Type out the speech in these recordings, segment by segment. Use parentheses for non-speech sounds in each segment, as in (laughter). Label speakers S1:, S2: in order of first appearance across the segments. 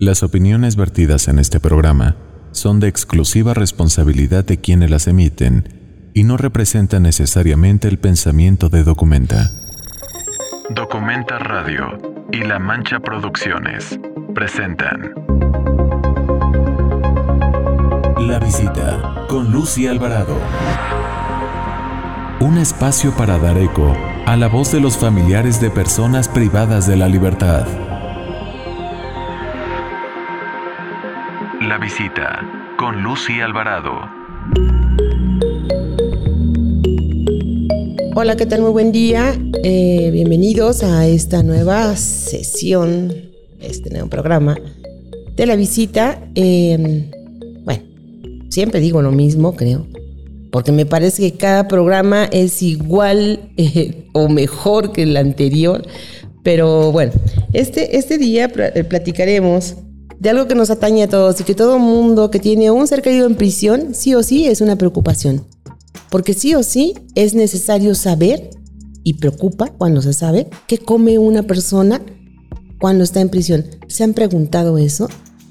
S1: Las opiniones vertidas en este programa son de exclusiva responsabilidad de quienes las emiten y no representan necesariamente el pensamiento de Documenta. Documenta Radio y La Mancha Producciones presentan La visita con Lucy Alvarado. Un espacio para dar eco a la voz de los familiares de personas privadas de la libertad. La visita con Lucy Alvarado.
S2: Hola, ¿qué tal? Muy buen día. Eh, bienvenidos a esta nueva sesión, este nuevo programa de la visita. Em, bueno, siempre digo lo mismo, creo porque me parece que cada programa es igual eh, o mejor que el anterior. Pero bueno, este, este día platicaremos de algo que nos atañe a todos y que todo mundo que tiene un ser querido en prisión, sí o sí es una preocupación. Porque sí o sí es necesario saber, y preocupa cuando se sabe, qué come una persona cuando está en prisión. ¿Se han preguntado eso?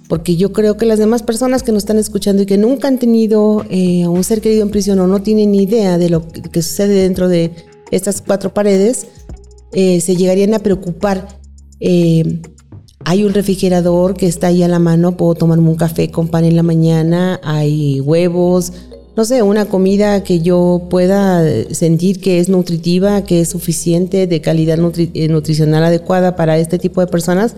S2: porque yo creo que las demás personas que nos están escuchando y que nunca han tenido eh, un ser querido en prisión o no tienen ni idea de lo que sucede dentro de estas cuatro paredes, eh, se llegarían a preocupar. Eh, hay un refrigerador que está ahí a la mano, puedo tomarme un café con pan en la mañana, hay huevos, no sé, una comida que yo pueda sentir que es nutritiva, que es suficiente, de calidad nutricional adecuada para este tipo de personas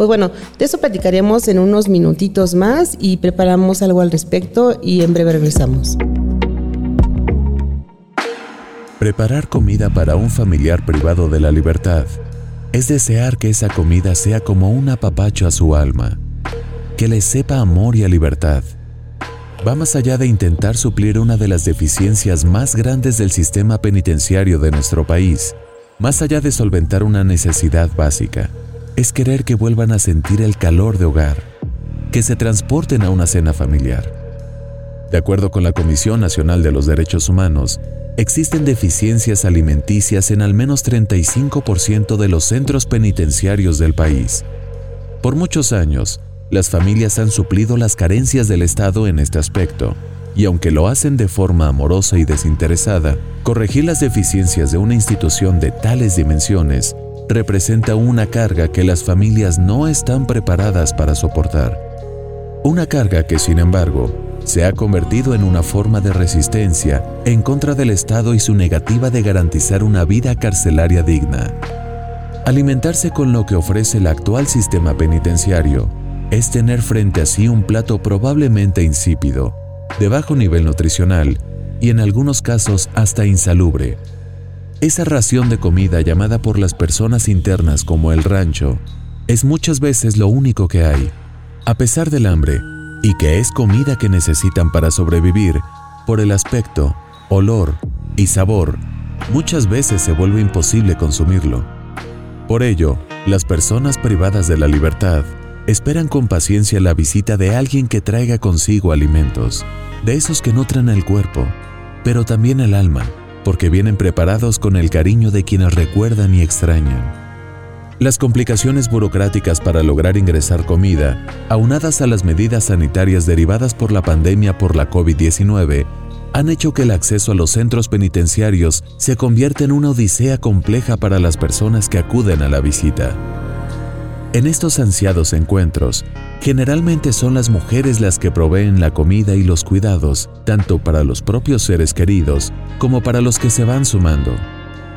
S2: pues bueno, de eso platicaremos en unos minutitos más y preparamos algo al respecto y en breve regresamos.
S1: Preparar comida para un familiar privado de la libertad es desear que esa comida sea como un apapacho a su alma, que le sepa amor y libertad. Va más allá de intentar suplir una de las deficiencias más grandes del sistema penitenciario de nuestro país, más allá de solventar una necesidad básica es querer que vuelvan a sentir el calor de hogar, que se transporten a una cena familiar. De acuerdo con la Comisión Nacional de los Derechos Humanos, existen deficiencias alimenticias en al menos 35% de los centros penitenciarios del país. Por muchos años, las familias han suplido las carencias del Estado en este aspecto, y aunque lo hacen de forma amorosa y desinteresada, corregir las deficiencias de una institución de tales dimensiones representa una carga que las familias no están preparadas para soportar. Una carga que, sin embargo, se ha convertido en una forma de resistencia en contra del Estado y su negativa de garantizar una vida carcelaria digna. Alimentarse con lo que ofrece el actual sistema penitenciario es tener frente a sí un plato probablemente insípido, de bajo nivel nutricional y en algunos casos hasta insalubre, esa ración de comida llamada por las personas internas como el rancho es muchas veces lo único que hay, a pesar del hambre, y que es comida que necesitan para sobrevivir, por el aspecto, olor y sabor, muchas veces se vuelve imposible consumirlo. Por ello, las personas privadas de la libertad esperan con paciencia la visita de alguien que traiga consigo alimentos, de esos que nutran el cuerpo, pero también el alma porque vienen preparados con el cariño de quienes recuerdan y extrañan. Las complicaciones burocráticas para lograr ingresar comida, aunadas a las medidas sanitarias derivadas por la pandemia por la COVID-19, han hecho que el acceso a los centros penitenciarios se convierta en una odisea compleja para las personas que acuden a la visita. En estos ansiados encuentros, generalmente son las mujeres las que proveen la comida y los cuidados, tanto para los propios seres queridos como para los que se van sumando.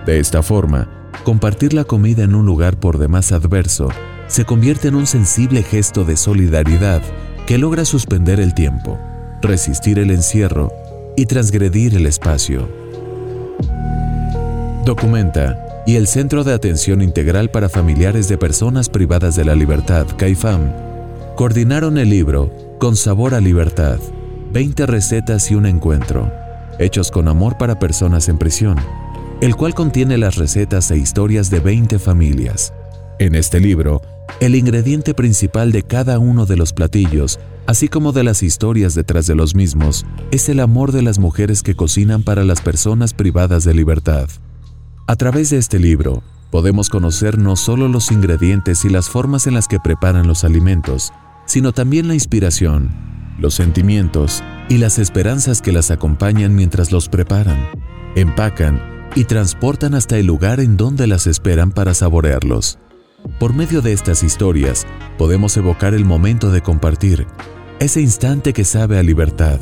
S1: De esta forma, compartir la comida en un lugar por demás adverso se convierte en un sensible gesto de solidaridad que logra suspender el tiempo, resistir el encierro y transgredir el espacio. Documenta y el Centro de Atención Integral para Familiares de Personas Privadas de la Libertad, CAIFAM, coordinaron el libro Con Sabor a Libertad, 20 recetas y un encuentro, hechos con amor para personas en prisión, el cual contiene las recetas e historias de 20 familias. En este libro, el ingrediente principal de cada uno de los platillos, así como de las historias detrás de los mismos, es el amor de las mujeres que cocinan para las personas privadas de libertad. A través de este libro, podemos conocer no solo los ingredientes y las formas en las que preparan los alimentos, sino también la inspiración, los sentimientos y las esperanzas que las acompañan mientras los preparan, empacan y transportan hasta el lugar en donde las esperan para saborearlos. Por medio de estas historias, podemos evocar el momento de compartir, ese instante que sabe a libertad,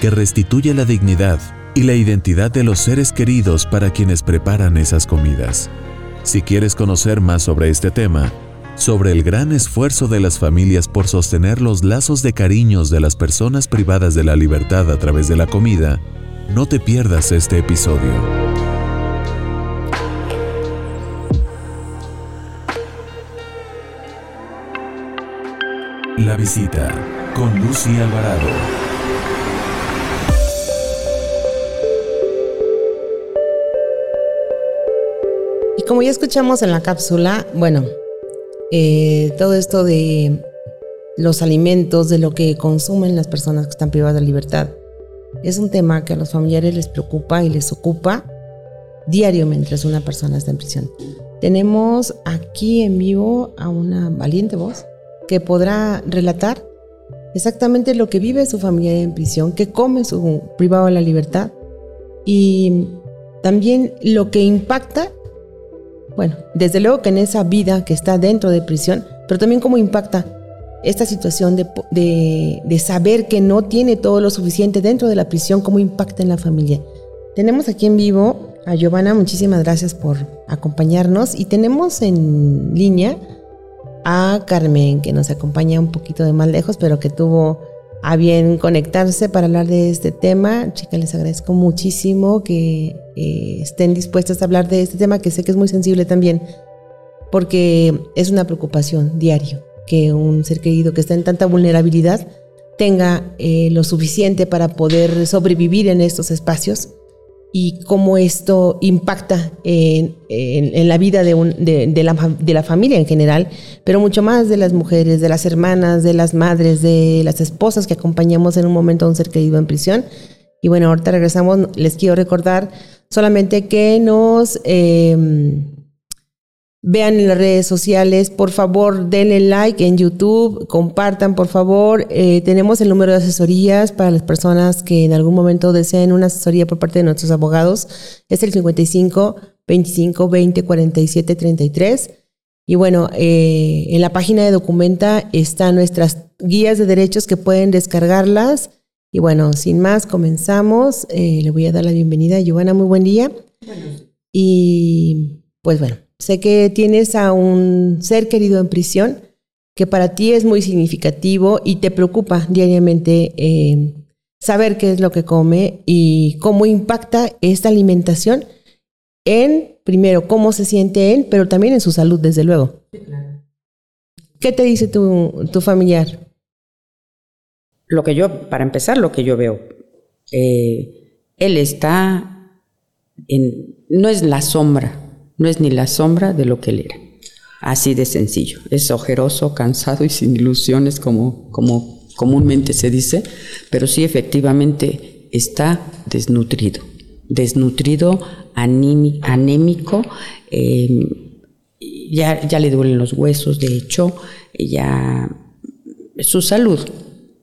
S1: que restituye la dignidad y la identidad de los seres queridos para quienes preparan esas comidas. Si quieres conocer más sobre este tema, sobre el gran esfuerzo de las familias por sostener los lazos de cariños de las personas privadas de la libertad a través de la comida, no te pierdas este episodio. La visita con Lucy Alvarado.
S2: Y como ya escuchamos en la cápsula, bueno, eh, todo esto de los alimentos, de lo que consumen las personas que están privadas de libertad, es un tema que a los familiares les preocupa y les ocupa diario mientras una persona está en prisión. Tenemos aquí en vivo a una valiente voz que podrá relatar exactamente lo que vive su familia en prisión, que come su privado de la libertad y también lo que impacta bueno, desde luego que en esa vida que está dentro de prisión, pero también cómo impacta esta situación de, saber que no tiene todo lo suficiente dentro de la prisión, cómo impacta en la familia. Tenemos aquí en vivo a Giovanna, muchísimas gracias por acompañarnos y tenemos en línea a Carmen, que nos acompaña un poquito de más lejos, pero que tuvo a bien conectarse para hablar de este tema. Chicas, les agradezco muchísimo que eh, estén dispuestas a hablar de este tema, que sé que es muy sensible también, porque es una preocupación diario que un ser querido que está en tanta vulnerabilidad tenga eh, lo suficiente para poder sobrevivir en estos espacios y cómo esto impacta en, la vida de, la, familia en general, pero mucho más de las mujeres, de las hermanas, de las madres, de las esposas que acompañamos en un momento a un ser querido en prisión. Y bueno, ahorita regresamos, les quiero recordar solamente que nos... Eh, Vean en las redes sociales, por favor, denle like en YouTube, compartan, por favor. Eh, tenemos el número de asesorías para las personas que en algún momento deseen una asesoría por parte de nuestros abogados. Es el 55 25 20 47 33. Y bueno, eh, en la página de Documenta están nuestras guías de derechos que pueden descargarlas. Y bueno, sin más, comenzamos. Eh, le voy a dar la bienvenida a Giovanna. Muy buen día. Y pues bueno. Sé que tienes a un ser querido en prisión que para ti es muy significativo y te preocupa diariamente eh, saber qué es lo que come y cómo impacta esta alimentación en, primero, cómo se siente él, pero también en su salud, desde luego. ¿Qué te dice tu, tu familiar?
S3: Lo que yo, para empezar, lo que yo veo, eh, él está en, no es la sombra no es ni la sombra de lo que él era. Así de sencillo. Es ojeroso, cansado y sin ilusiones, como, como comúnmente se dice, pero sí efectivamente está desnutrido. Desnutrido, anémico, em, ya, ya le duelen los huesos, de hecho, ya su salud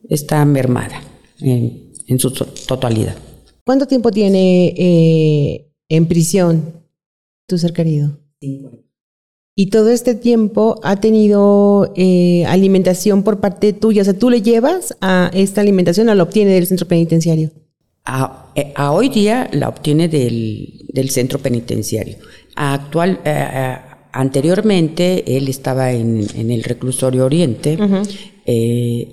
S3: está mermada en, su totalidad.
S2: ¿Cuánto tiempo tiene eh, en prisión tu ser querido? Y todo este tiempo ha tenido eh, alimentación por parte tuya. O sea, tú le llevas a esta alimentación o la obtiene del centro penitenciario.
S3: A, hoy día la obtiene del, centro penitenciario. actual, eh, eh, anteriormente él estaba en, el reclusorio Oriente.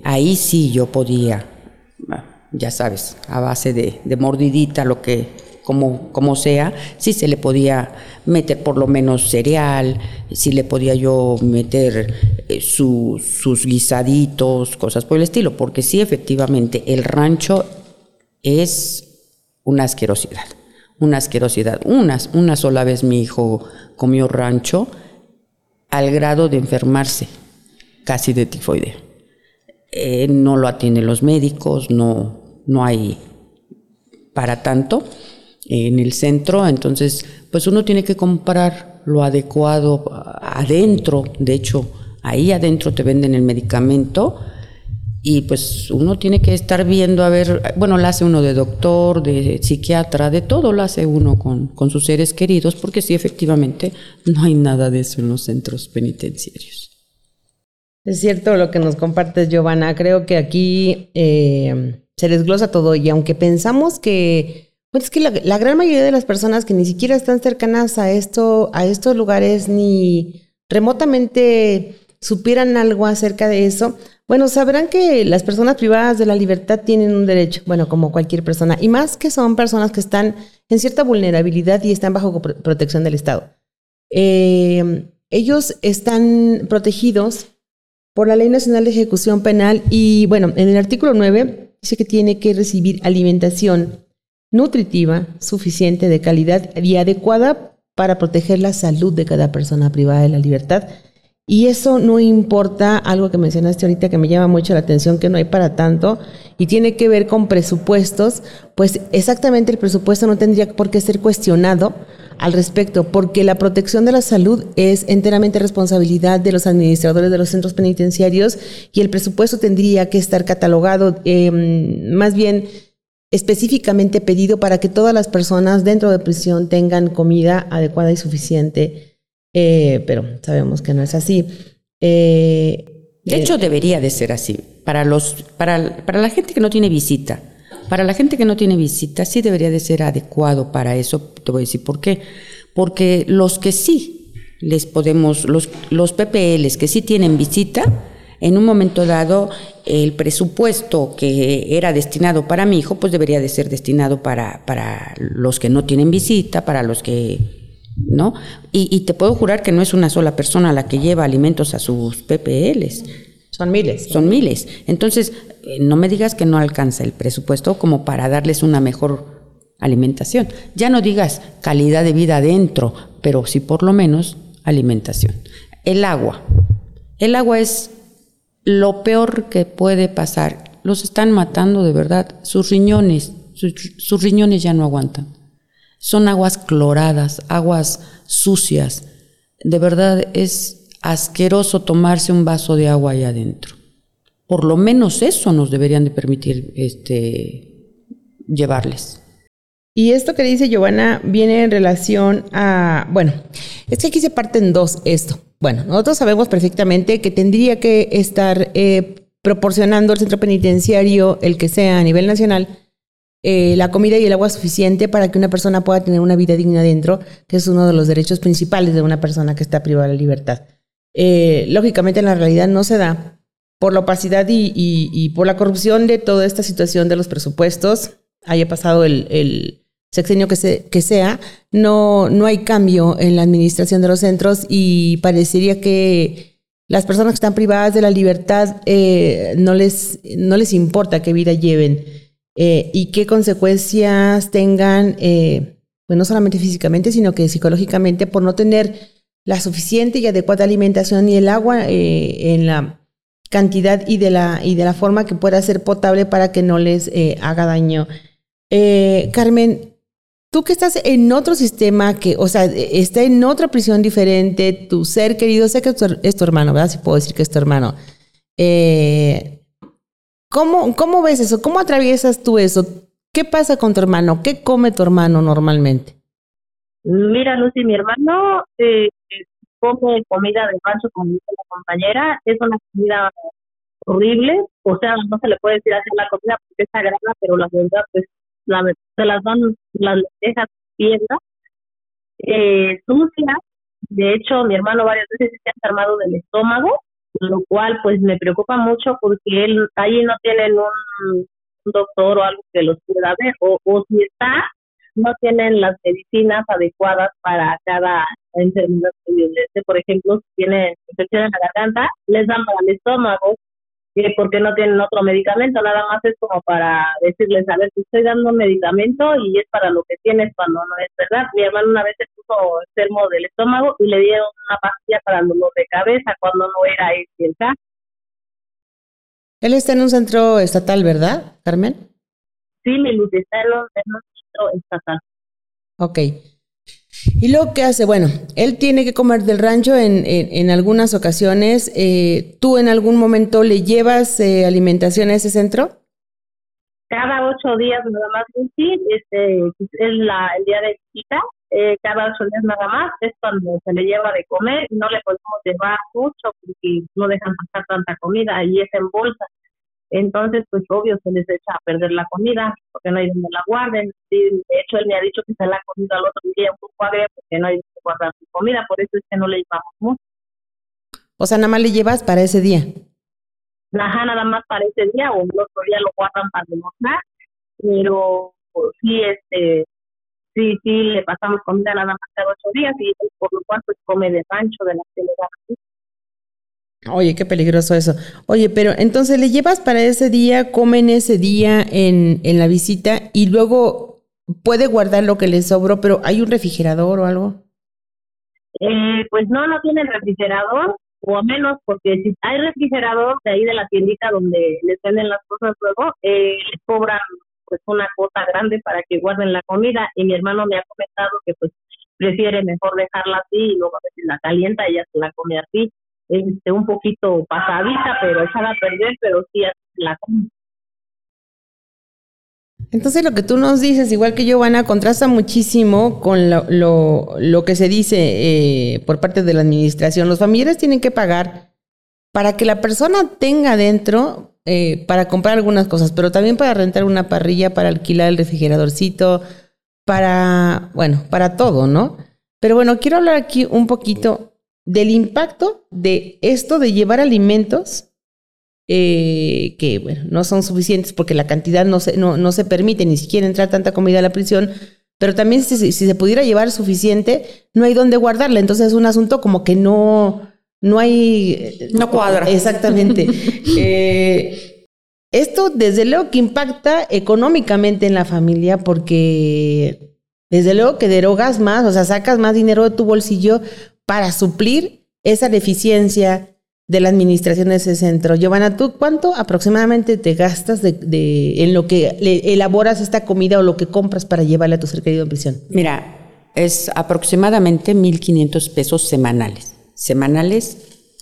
S3: ahí sí yo podía, ya sabes, a base de, de mordidita lo que como, como sea, si se le podía meter por lo menos cereal, si le podía yo meter eh, sus guisaditos, cosas por el estilo, porque sí, efectivamente, el rancho es una asquerosidad, una asquerosidad. Una, una sola vez mi hijo comió rancho al grado de enfermarse casi de tifoide. Eh, no lo atienden los médicos, no, no hay para tanto en el centro, entonces pues uno tiene que comprar lo adecuado adentro, de hecho ahí adentro te venden el medicamento y pues uno tiene que estar viendo a ver, bueno, lo hace uno de doctor, de psiquiatra, de todo lo hace uno con, con sus seres queridos, porque sí, efectivamente, no hay nada de eso en los centros penitenciarios.
S2: Es cierto lo que nos compartes, Giovanna. Creo que aquí eh, se desglosa todo y aunque pensamos que, pues es que la, gran mayoría de las personas que ni siquiera están cercanas a esto, a estos lugares, ni remotamente supieran algo acerca de eso, bueno, sabrán que las personas privadas de la libertad tienen un derecho, bueno, como cualquier persona, y más que son personas que están en cierta vulnerabilidad y están bajo protección del Estado. Eh, ellos están protegidos por la Ley Nacional de Ejecución Penal y, bueno, en el artículo 9 dice que tiene que recibir alimentación nutritiva, suficiente, de calidad y adecuada para proteger la salud de cada persona privada de la libertad. Y eso no importa, algo que mencionaste ahorita que me llama mucho la atención, que no hay para tanto, y tiene que ver con presupuestos, pues exactamente el presupuesto no tendría por qué ser cuestionado al respecto, porque la protección de la salud es enteramente responsabilidad de los administradores de los centros penitenciarios y el presupuesto tendría que estar catalogado, em, más bien específicamente pedido para que todas las personas dentro de prisión tengan comida adecuada y suficiente eh, pero sabemos que no es así.
S3: Eh, de hecho, debería de ser así. Para, los, para, para la gente que no tiene visita, para la gente que no tiene visita, sí debería de ser adecuado para eso. Te voy a decir por qué. Porque los que sí les podemos, los, los PPLs que sí tienen visita, en un momento dado el presupuesto que era destinado para mi hijo, pues debería de ser destinado para, para los que no tienen visita, para los que ¿no? Y, te puedo jurar que no es una sola persona la que lleva alimentos a sus PPLs.
S2: Son miles.
S3: Son miles. Entonces, eh, no me digas que no alcanza el presupuesto como para darles una mejor alimentación. Ya no digas calidad de vida adentro, pero sí por lo menos alimentación. El agua. El agua es lo peor que puede pasar. Los están matando de verdad. Sus riñones, sus riñones ya no aguantan. Son aguas cloradas, aguas sucias. De verdad es asqueroso tomarse un vaso de agua ahí adentro. Por lo menos eso nos deberían de permitir este, llevarles.
S2: Y esto que dice Giovanna viene en relación a, bueno, es que aquí se parte en dos esto. Bueno, nosotros sabemos perfectamente que tendría que estar eh, proporcionando el centro penitenciario, el que sea a nivel nacional, eh, la comida y el agua suficiente para que una persona pueda tener una vida digna dentro, que es uno de los derechos principales de una persona que está privada de libertad. Eh, lógicamente en la realidad no se da por la opacidad y, por la corrupción de toda esta situación de los presupuestos, haya pasado el, sexenio que, sea, no, no hay cambio en la administración de los centros y parecería que las personas que están privadas de la libertad eh, no, les, no les importa qué vida lleven. Eh, y qué consecuencias tengan, eh, pues no solamente físicamente, sino que psicológicamente por no tener la suficiente y adecuada alimentación y el agua en la cantidad y de la, y de la forma que pueda ser potable para que no les haga daño. Carmen, tú que estás en otro sistema, que, o sea, está en otra prisión diferente, tu ser querido, sé que es tu hermano, ¿verdad? Si puedo decir que es tu hermano. Eh, ¿Cómo, ¿Cómo ves eso? ¿Cómo atraviesas tú eso? ¿Qué pasa con tu hermano? ¿Qué come tu hermano normalmente?
S4: Mira, Lucy, mi hermano eh, come comida de pancho con mi compañera. Es una comida horrible. O sea, no se le puede decir hacer la comida porque es sagrada, pero la verdad, pues, la, se las dan las lentejas piedra. Eh, sucia. De hecho, mi hermano varias veces se ha enfermado del estómago lo cual pues me preocupa mucho porque él ahí no tienen un, doctor o algo que los pueda ver o, si está no tienen las medicinas adecuadas para cada enfermedad que Por ejemplo, si tiene infección en la garganta, les dan para el estómago, porque no tienen otro medicamento, nada más es como para decirles, a ver, te estoy dando un medicamento y es para lo que tienes cuando no es verdad. Mi hermano una vez se puso enfermo del estómago y le dieron una pastilla para el dolor de cabeza cuando no era él quien está.
S2: Él está en un centro estatal, ¿verdad, Carmen?
S4: Sí, mi luz está en un, centro estatal.
S2: Ok. ¿Y luego qué hace? Bueno, él tiene que comer del rancho en, en, algunas ocasiones. Eh, ¿Tú en algún momento le llevas eh, alimentación a ese centro?
S4: Cada ocho días nada más, sí, este, es la, el día de visita. Eh, cada ocho días nada más es cuando se le lleva de comer no le podemos llevar mucho porque no dejan pasar tanta comida y es en bolsa. Entonces, pues obvio se les echa a perder la comida porque no hay donde la guarden. de hecho, él me ha dicho que se la ha comido al otro día un poco agria porque no hay donde guardar su comida, por eso es que no le llevamos mucho.
S2: O sea, nada más le llevas para ese día.
S4: Ajá, nada más para ese día o el otro día lo guardan para demostrar, pero pues, sí, este, sí, sí, le pasamos comida nada más cada ocho días y por lo cual pues come de rancho de la que le
S2: Oye, qué peligroso eso. Oye, pero entonces le llevas para ese día, comen ese día en, en la visita y luego puede guardar lo que le sobró, pero ¿hay un refrigerador o algo?
S4: Eh, pues no, no tiene refrigerador, o a menos porque si hay refrigerador de ahí de la tiendita donde les venden las cosas luego, eh, les cobran pues una cuota grande para que guarden la comida y mi hermano me ha comentado que pues prefiere mejor dejarla así y luego a veces la calienta y ya se la come así este, un poquito pasadita, pero echada a perder, pero sí la
S2: entonces lo que tú nos dices, igual que Giovanna, contrasta muchísimo con lo, lo, que se dice eh, por parte de la administración. Los familiares tienen que pagar para que la persona tenga dentro eh, para comprar algunas cosas, pero también para rentar una parrilla, para alquilar el refrigeradorcito, para, bueno, para todo, ¿no? Pero bueno, quiero hablar aquí un poquito del impacto de esto de llevar alimentos eh, que bueno, no son suficientes porque la cantidad no se, no, no se permite ni siquiera entrar tanta comida a la prisión, pero también si, si, se pudiera llevar suficiente, no hay dónde guardarla. Entonces es un asunto como que no, no hay...
S3: No cuadra.
S2: Exactamente. (laughs) eh, esto desde luego que impacta económicamente en la familia porque desde luego que derogas más, o sea, sacas más dinero de tu bolsillo para suplir esa deficiencia de la administración de ese centro. Giovanna, ¿tú cuánto aproximadamente te gastas de, en lo que elaboras esta comida o lo que compras para llevarle a tu ser querido en prisión?
S3: Mira, es aproximadamente 1.500 pesos semanales. Semanales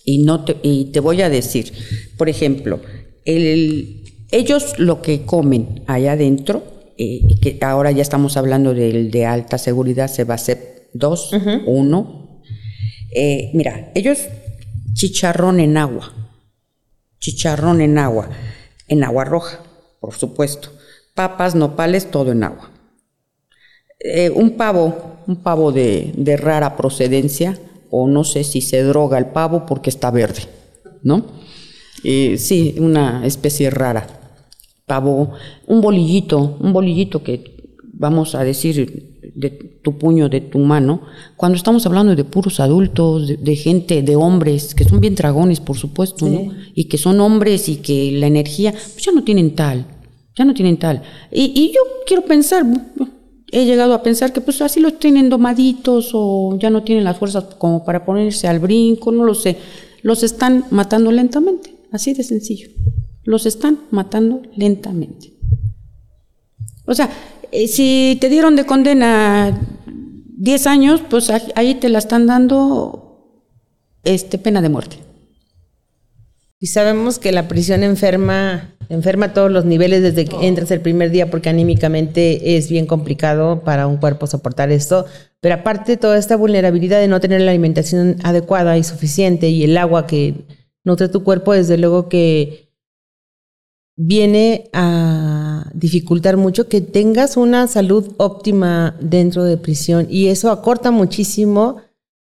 S3: y, no te, y te voy a decir, por ejemplo, ellos lo que comen allá adentro, eh, que ahora ya estamos hablando del de alta seguridad, se va a hacer dos, uno, eh, mira, ellos chicharrón en agua, chicharrón en agua, en agua roja, por supuesto, papas, nopales, todo en agua. Eh, un pavo, un pavo de, rara procedencia, o no sé si se droga el pavo porque está verde, ¿no? Eh, sí, una especie rara. Pavo, un bolillito, un bolillito que vamos a decir de tu puño, de tu mano, cuando estamos hablando de puros adultos, de, gente, de hombres, que son bien dragones, por supuesto, ¿no? Y que son hombres y que la energía, pues ya no tienen tal, ya no tienen tal. Y, yo quiero pensar, he llegado a pensar que pues así los tienen domaditos o ya no tienen las fuerzas como para ponerse al brinco, no lo sé. Los están matando lentamente, así de sencillo. Los están matando lentamente. O sea, eh, si te dieron de condena 10 años, pues ahí te la están dando este, pena de muerte.
S2: Y sabemos que la prisión enferma, enferma a todos los niveles desde que entras el primer día, porque anímicamente es bien complicado para un cuerpo soportar esto. Pero aparte toda esta vulnerabilidad de no tener la alimentación adecuada y suficiente y el agua que nutre tu cuerpo, desde luego que viene a dificultar mucho que tengas una salud óptima dentro de prisión. Y eso acorta muchísimo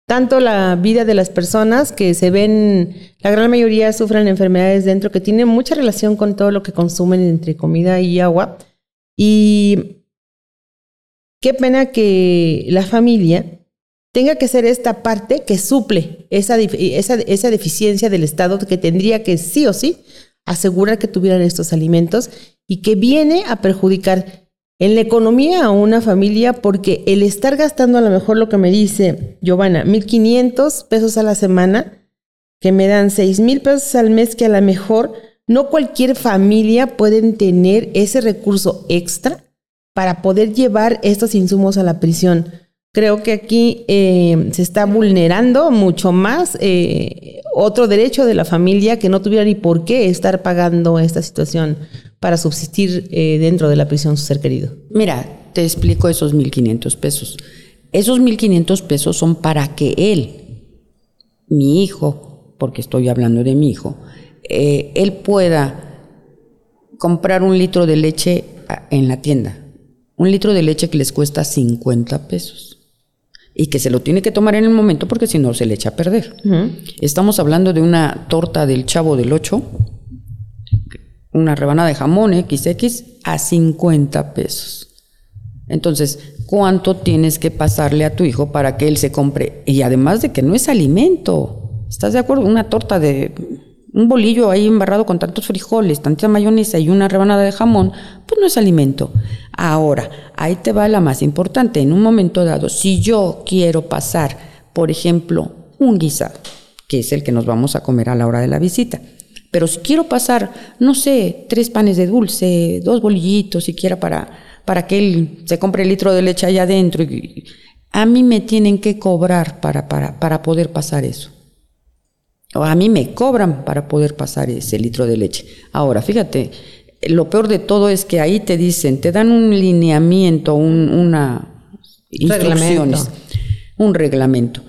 S2: tanto la vida de las personas que se ven, la gran mayoría sufren enfermedades dentro que tienen mucha relación con todo lo que consumen entre comida y agua. Y qué pena que la familia tenga que ser esta parte que suple esa, esa, esa deficiencia del Estado que tendría que sí o sí asegurar que tuvieran estos alimentos y que viene a perjudicar en la economía a una familia porque el estar gastando a lo mejor lo que me dice Giovanna, 1.500 pesos a la semana, que me dan 6.000 pesos al mes, que a lo mejor no cualquier familia pueden tener ese recurso extra para poder llevar estos insumos a la prisión. Creo que aquí eh, se está vulnerando mucho más eh, otro derecho de la familia que no tuviera ni por qué estar pagando esta situación para subsistir eh, dentro de la prisión su ser querido.
S3: Mira, te explico esos 1.500 pesos. Esos 1.500 pesos son para que él, mi hijo, porque estoy hablando de mi hijo, él pueda comprar un litro de leche ah, en la tienda. Un litro de leche que les cuesta 50 pesos y que se lo tiene que tomar en el momento porque si no se le echa a perder. Estamos hablando de una torta del chavo del 8, una rebanada de jamón XX a 50 pesos. Entonces, ¿cuánto tienes que pasarle a tu hijo para que él se compre? Y además de que no es alimento. ¿Estás de acuerdo? Una torta de un bolillo ahí embarrado con tantos frijoles, tanta mayonesa y una rebanada de jamón, pues no es alimento. Ahora, ahí te va la más importante. En un momento dado, si yo quiero pasar, por ejemplo, un guisado, que es el que nos vamos a comer a la hora de la visita, pero si quiero pasar, no sé, tres panes de dulce, dos bolillitos siquiera para, para que él se compre el litro de leche allá adentro, a mí me tienen que cobrar para, para, para poder pasar eso a mí me cobran para poder pasar ese litro de leche. Ahora, fíjate, lo peor de todo es que ahí te dicen, te dan un lineamiento, un, una instrucciones, un reglamento.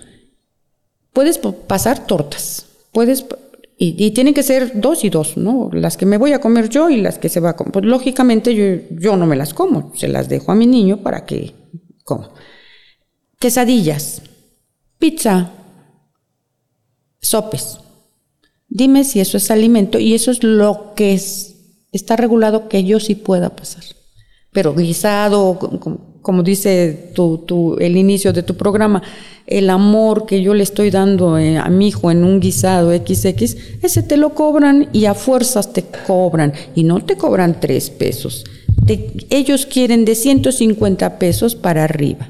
S3: Puedes pasar tortas, puedes y, tienen que ser dos y dos, ¿no? Las que me voy a comer yo y las que se va a comer. Pues lógicamente yo, yo no me las como, se las dejo a mi niño para que coma. Quesadillas, pizza, sopes. Dime si eso es alimento y eso es lo que es, está regulado que yo sí pueda pasar. Pero guisado, como, dice tu, el inicio de tu programa, el amor que yo le estoy dando eh, a mi hijo en un guisado XX, ese te lo cobran y a fuerzas te cobran. Y no te cobran tres pesos. ellos quieren de 150 pesos para arriba.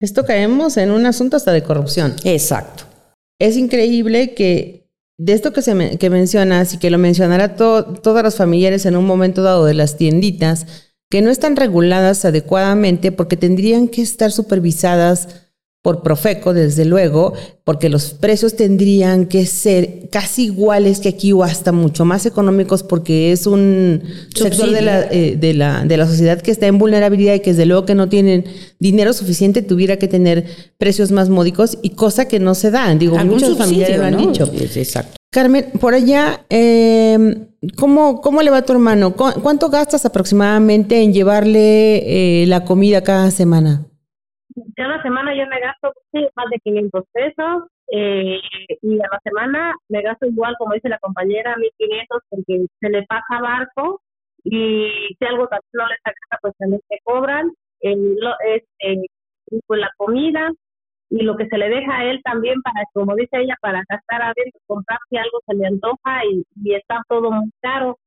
S2: Esto caemos en un asunto hasta de corrupción.
S3: Exacto
S2: es increíble que de esto que, se que mencionas y que lo mencionará todas las familiares en un momento dado de las tienditas, que no están reguladas adecuadamente porque tendrían que estar supervisadas por Profeco, desde luego, porque los precios tendrían que ser casi iguales que aquí o hasta mucho más económicos porque es un sector de la, eh, de, la, de la sociedad que está en vulnerabilidad y que desde luego que no tienen dinero suficiente tuviera que tener precios más módicos y cosa que no se dan. Digo, muchos familiares lo han dicho.
S3: exacto.
S2: Carmen, por allá, eh, ¿cómo, ¿cómo le va a tu hermano? ¿Cuánto gastas aproximadamente en llevarle eh, la comida cada semana?
S4: Cada semana yo me gasto más de 500 pesos eh, y a la semana me gasto igual, como dice la compañera, 1500 porque se le pasa barco y si algo también no le saca, pues también se cobran. lo, es eh, pues la comida y lo que se le deja a él también para, como dice ella, para gastar adentro, comprar si algo se le antoja y, y está todo muy caro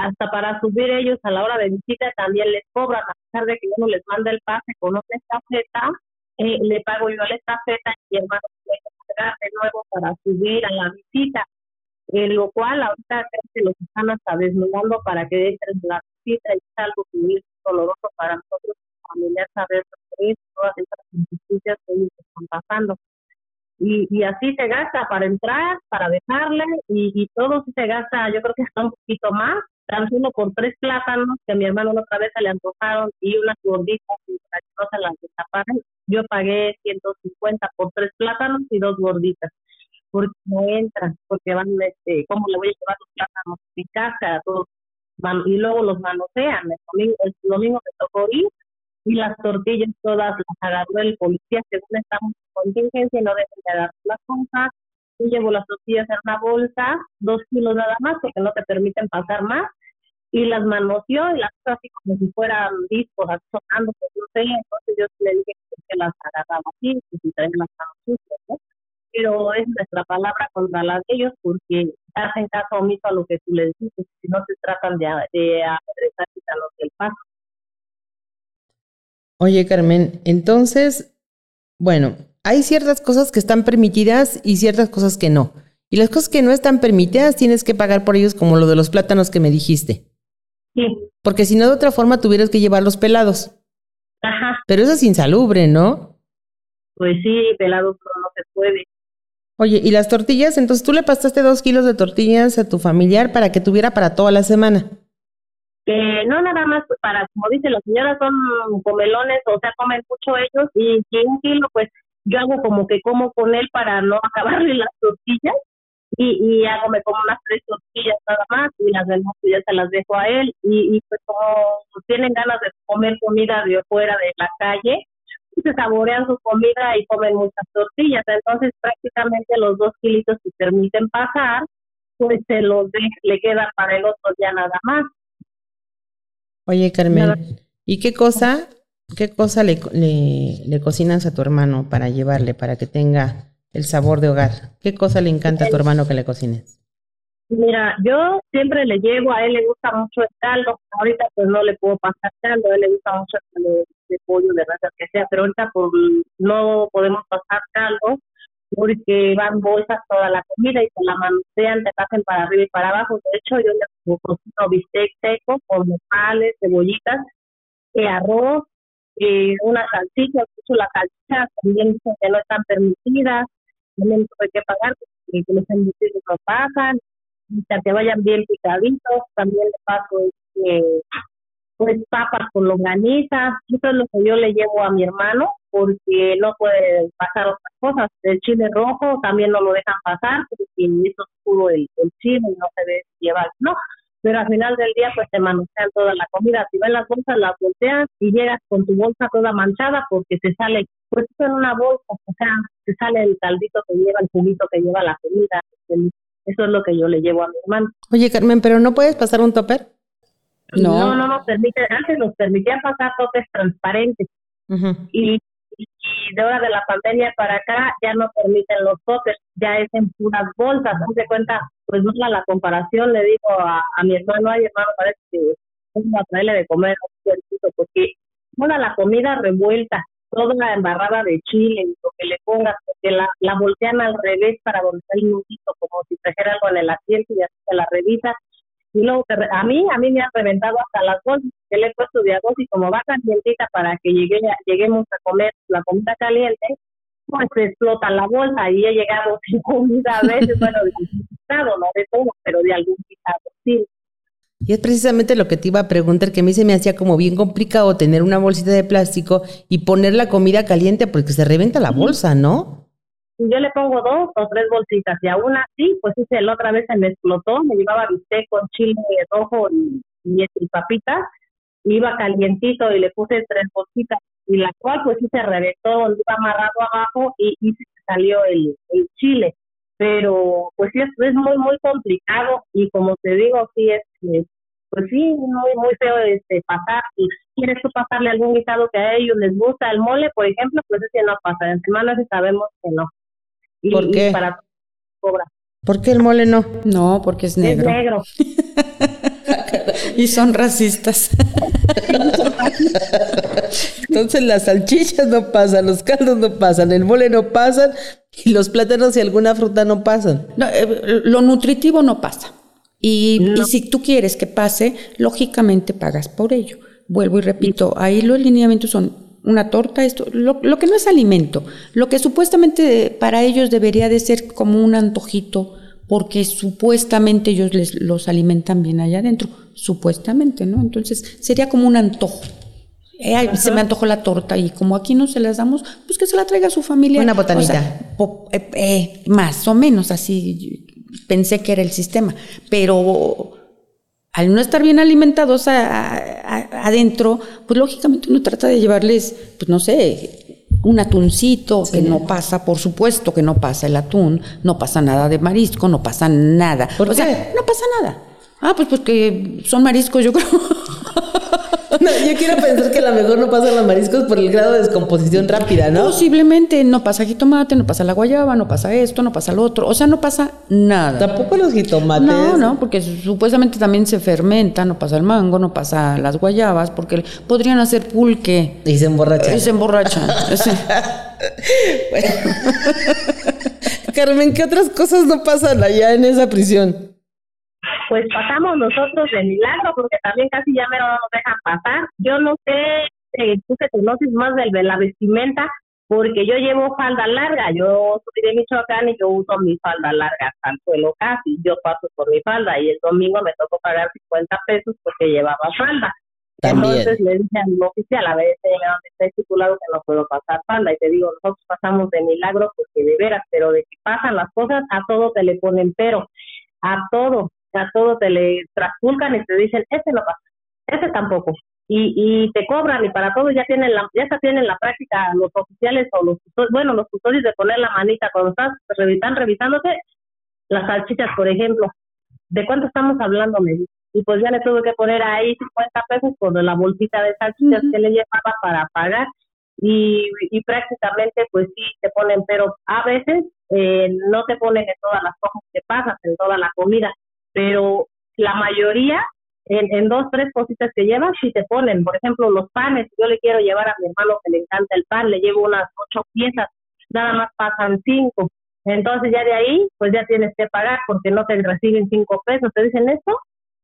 S4: hasta para subir ellos a la hora de visita también les cobran, a pesar de que uno les manda el pase con otra estafeta, eh, le pago yo la estafeta y el hermano tiene que pagar de nuevo para subir a la visita, eh, lo cual ahorita se los están hasta desnudando para que entren la visita y es algo que es doloroso para nosotros familiar saber todas estas injusticias que ellos están pasando. Y, y así se gasta para entrar, para dejarle y, y todo se gasta, yo creo que está un poquito más, tan solo por tres plátanos que a mi hermano otra vez se le antojaron y unas gorditas y para que se las destaparan, yo pagué 150 por tres plátanos y dos gorditas porque no entran, porque van, este, ¿cómo le voy a llevar los plátanos mi casa? Todos, y luego los manosean. El domingo, el domingo me tocó ir y las tortillas todas las agarró el policía según estamos en contingencia y no deben de dar las cosas. Yo llevo las tortillas en una bolsa, dos kilos nada más, porque no te permiten pasar más, y las manoseó y las puso así como si fueran discos, así sonando, pues entonces yo le dije que las agarraba así, que si traen las manos sucias, ¿no? Pero es nuestra palabra contra las de ellos porque hacen caso omiso a lo que tú les dices, si no se tratan de, de a los del paso.
S2: Oye, Carmen, entonces, bueno, hay ciertas cosas que están permitidas y ciertas cosas que no. Y las cosas que no están permitidas tienes que pagar por ellos, como lo de los plátanos que me dijiste.
S4: Sí.
S2: Porque si no, de otra forma tuvieras que llevar los pelados.
S4: Ajá.
S2: Pero eso es insalubre, ¿no?
S4: Pues sí, pelado no se puede.
S2: Oye, ¿y las tortillas? Entonces tú le pasaste dos kilos de tortillas a tu familiar para que tuviera para toda la semana.
S4: Que no nada más para, como dice la señora, son comelones, o sea, comen mucho ellos y que un kilo, pues yo hago como que como con él para no (laughs) acabarle las tortillas y, y hago me como unas tres tortillas nada más y las demás pues, ya se las dejo a él y, y pues como tienen ganas de comer comida de fuera de la calle, pues, se saborean su comida y comen muchas tortillas. Entonces prácticamente los dos kilitos que permiten pasar, pues se los de, le queda para el otro día nada más.
S2: Oye, Carmen, ¿y qué cosa, qué cosa le, le, le cocinas a tu hermano para llevarle, para que tenga el sabor de hogar? ¿Qué cosa le encanta a tu hermano que le cocines?
S4: Mira, yo siempre le llevo, a él le gusta mucho el caldo, ahorita pues no le puedo pasar caldo, a él le gusta mucho el de, de pollo, de raza que sea, pero ahorita por, no podemos pasar caldo porque van bolsas toda la comida y se la manosean, te pasen para arriba y para abajo. De hecho, yo le cocino bistec seco con nopales, cebollitas, eh, arroz, eh, una salchicha, incluso la salchicha también dicen que no están permitidas, también hay que pagar porque los embutidos no pasan, para que vayan bien picaditos, también le paso este, pues papas con longaniza, eso es lo que yo le llevo a mi hermano, porque no puede pasar otras cosas. El chile rojo también no lo dejan pasar, porque es oscuro el, el chile no se debe llevar, no. Pero al final del día, pues te manosean toda la comida. Si ven las bolsas, las volteas y llegas con tu bolsa toda manchada porque se sale, pues en una bolsa, o sea, se sale el caldito que lleva, el juguito que lleva la comida. Eso es lo que yo le llevo a mi hermano.
S2: Oye, Carmen, ¿pero no puedes pasar un topper?
S4: No, no, no nos permite, antes nos permitía pasar toppers transparentes. y, y, de hora de la pandemia para acá ya no permiten los toppers, ya es en puras bolsas. Se cuenta, pues no la comparación, le digo a, a mi hermano, ay hermano, parece que es a traerle de comer porque toda la comida revuelta, toda embarrada de chile, lo que le pongas, porque la, la voltean al revés para donde está el nudito, como si trajera algo en el asiento y así se la revisa luego a mí, a mí me ha reventado hasta las bolsas que le he puesto de y como va calientita para que llegue, lleguemos a comer la comida caliente, pues explota la bolsa y he llegado (laughs) sin comida a veces, bueno, de algún guisado, no de todo, pero de algún guisado, sí.
S2: Y es precisamente lo que te iba a preguntar, que a mí se me hacía como bien complicado tener una bolsita de plástico y poner la comida caliente porque se reventa la bolsa, ¿no?
S4: Yo le pongo dos o tres bolsitas y aún así, pues hice la otra vez se me explotó, me llevaba bistec con chile rojo y, y, papitas, iba calientito y le puse tres bolsitas y la cual pues sí se reventó, iba amarrado abajo y, y salió el, el chile. Pero pues sí, es, es muy, muy complicado y como te digo, sí es, pues sí, muy, muy feo este, pasar. Si quieres tú pasarle algún guisado que a ellos les gusta, el mole, por ejemplo, pues ese no pasa. En semanas sabemos que no.
S2: ¿Por qué?
S4: para cobra.
S2: ¿Por qué el mole no?
S3: No, porque es negro.
S4: Es negro. (laughs)
S3: y son racistas. (laughs)
S2: Entonces las salchichas no pasan, los caldos no pasan, el mole no pasan y los plátanos y alguna fruta no pasan.
S3: Eh, lo nutritivo no pasa. Y, y, si tú quieres que pase, lógicamente pagas por ello. Vuelvo y repito, ahí los lineamientos son una torta, esto, lo, que no es alimento, lo que supuestamente para ellos debería de ser como un antojito, porque supuestamente ellos les, los alimentan bien allá adentro, supuestamente, ¿no? Entonces sería como un antojo. Eh, se me antojó la torta y como aquí no se las damos, pues que se la traiga a su familia.
S2: Una botanita.
S3: Eh, eh, más o menos así pensé que era el sistema, pero al no estar bien alimentados adentro, pues lógicamente uno trata de llevarles, pues no sé, un atuncito que no pasa, por supuesto que no pasa el atún, no pasa nada de marisco, no pasa nada.
S2: ¿Por
S3: o sea, no pasa nada. Ah, pues porque son mariscos, yo creo.
S2: Yo quiero pensar que a lo mejor no pasan los mariscos por el grado de descomposición rápida, ¿no?
S3: Posiblemente no pasa jitomate, no pasa la guayaba, no pasa esto, no pasa lo otro. O sea, no pasa nada.
S2: Tampoco los jitomates.
S3: No, no, porque supuestamente también se fermenta, no pasa el mango, no pasa las guayabas, porque podrían hacer pulque.
S2: Y se emborrachan.
S3: Y se emborrachan. (laughs)
S2: Carmen, ¿qué otras cosas no pasan allá en esa prisión?
S4: Pues pasamos nosotros de milagro porque también casi ya no nos dejan pasar. Yo no sé eh, tú que conoces más de la vestimenta, porque yo llevo falda larga, yo soy de Michoacán y yo uso mi falda larga hasta el suelo casi, yo paso por mi falda y el domingo me tocó pagar 50 pesos porque llevaba falda. Entonces le dije a mi oficial, a ver, donde está estipulado que no puedo pasar falda. Y te digo, nosotros pasamos de milagro porque de veras, pero de que pasan las cosas, a todo te le ponen pero. A todo, a todo te le traspulcan y te dicen, ese no pasa, ese tampoco. Y, y te cobran y para todo ya tienen la, ya tienen la práctica los oficiales o los bueno, los tutores de poner la manita cuando estás revisando, revisándote las salchichas, por ejemplo. ¿De cuánto estamos hablando, me y pues ya le tuve que poner ahí 50 pesos por la bolsita de salchichas que le llevaba para pagar y, y prácticamente pues sí te ponen, pero a veces eh, no te ponen en todas las cosas que pasas, en toda la comida, pero la mayoría en, dos, tres cositas que llevas sí te ponen, por ejemplo los panes, yo le quiero llevar a mi hermano que le encanta el pan, le llevo unas ocho piezas, nada más pasan cinco, entonces ya de ahí pues ya tienes que pagar porque no te reciben cinco pesos, te dicen esto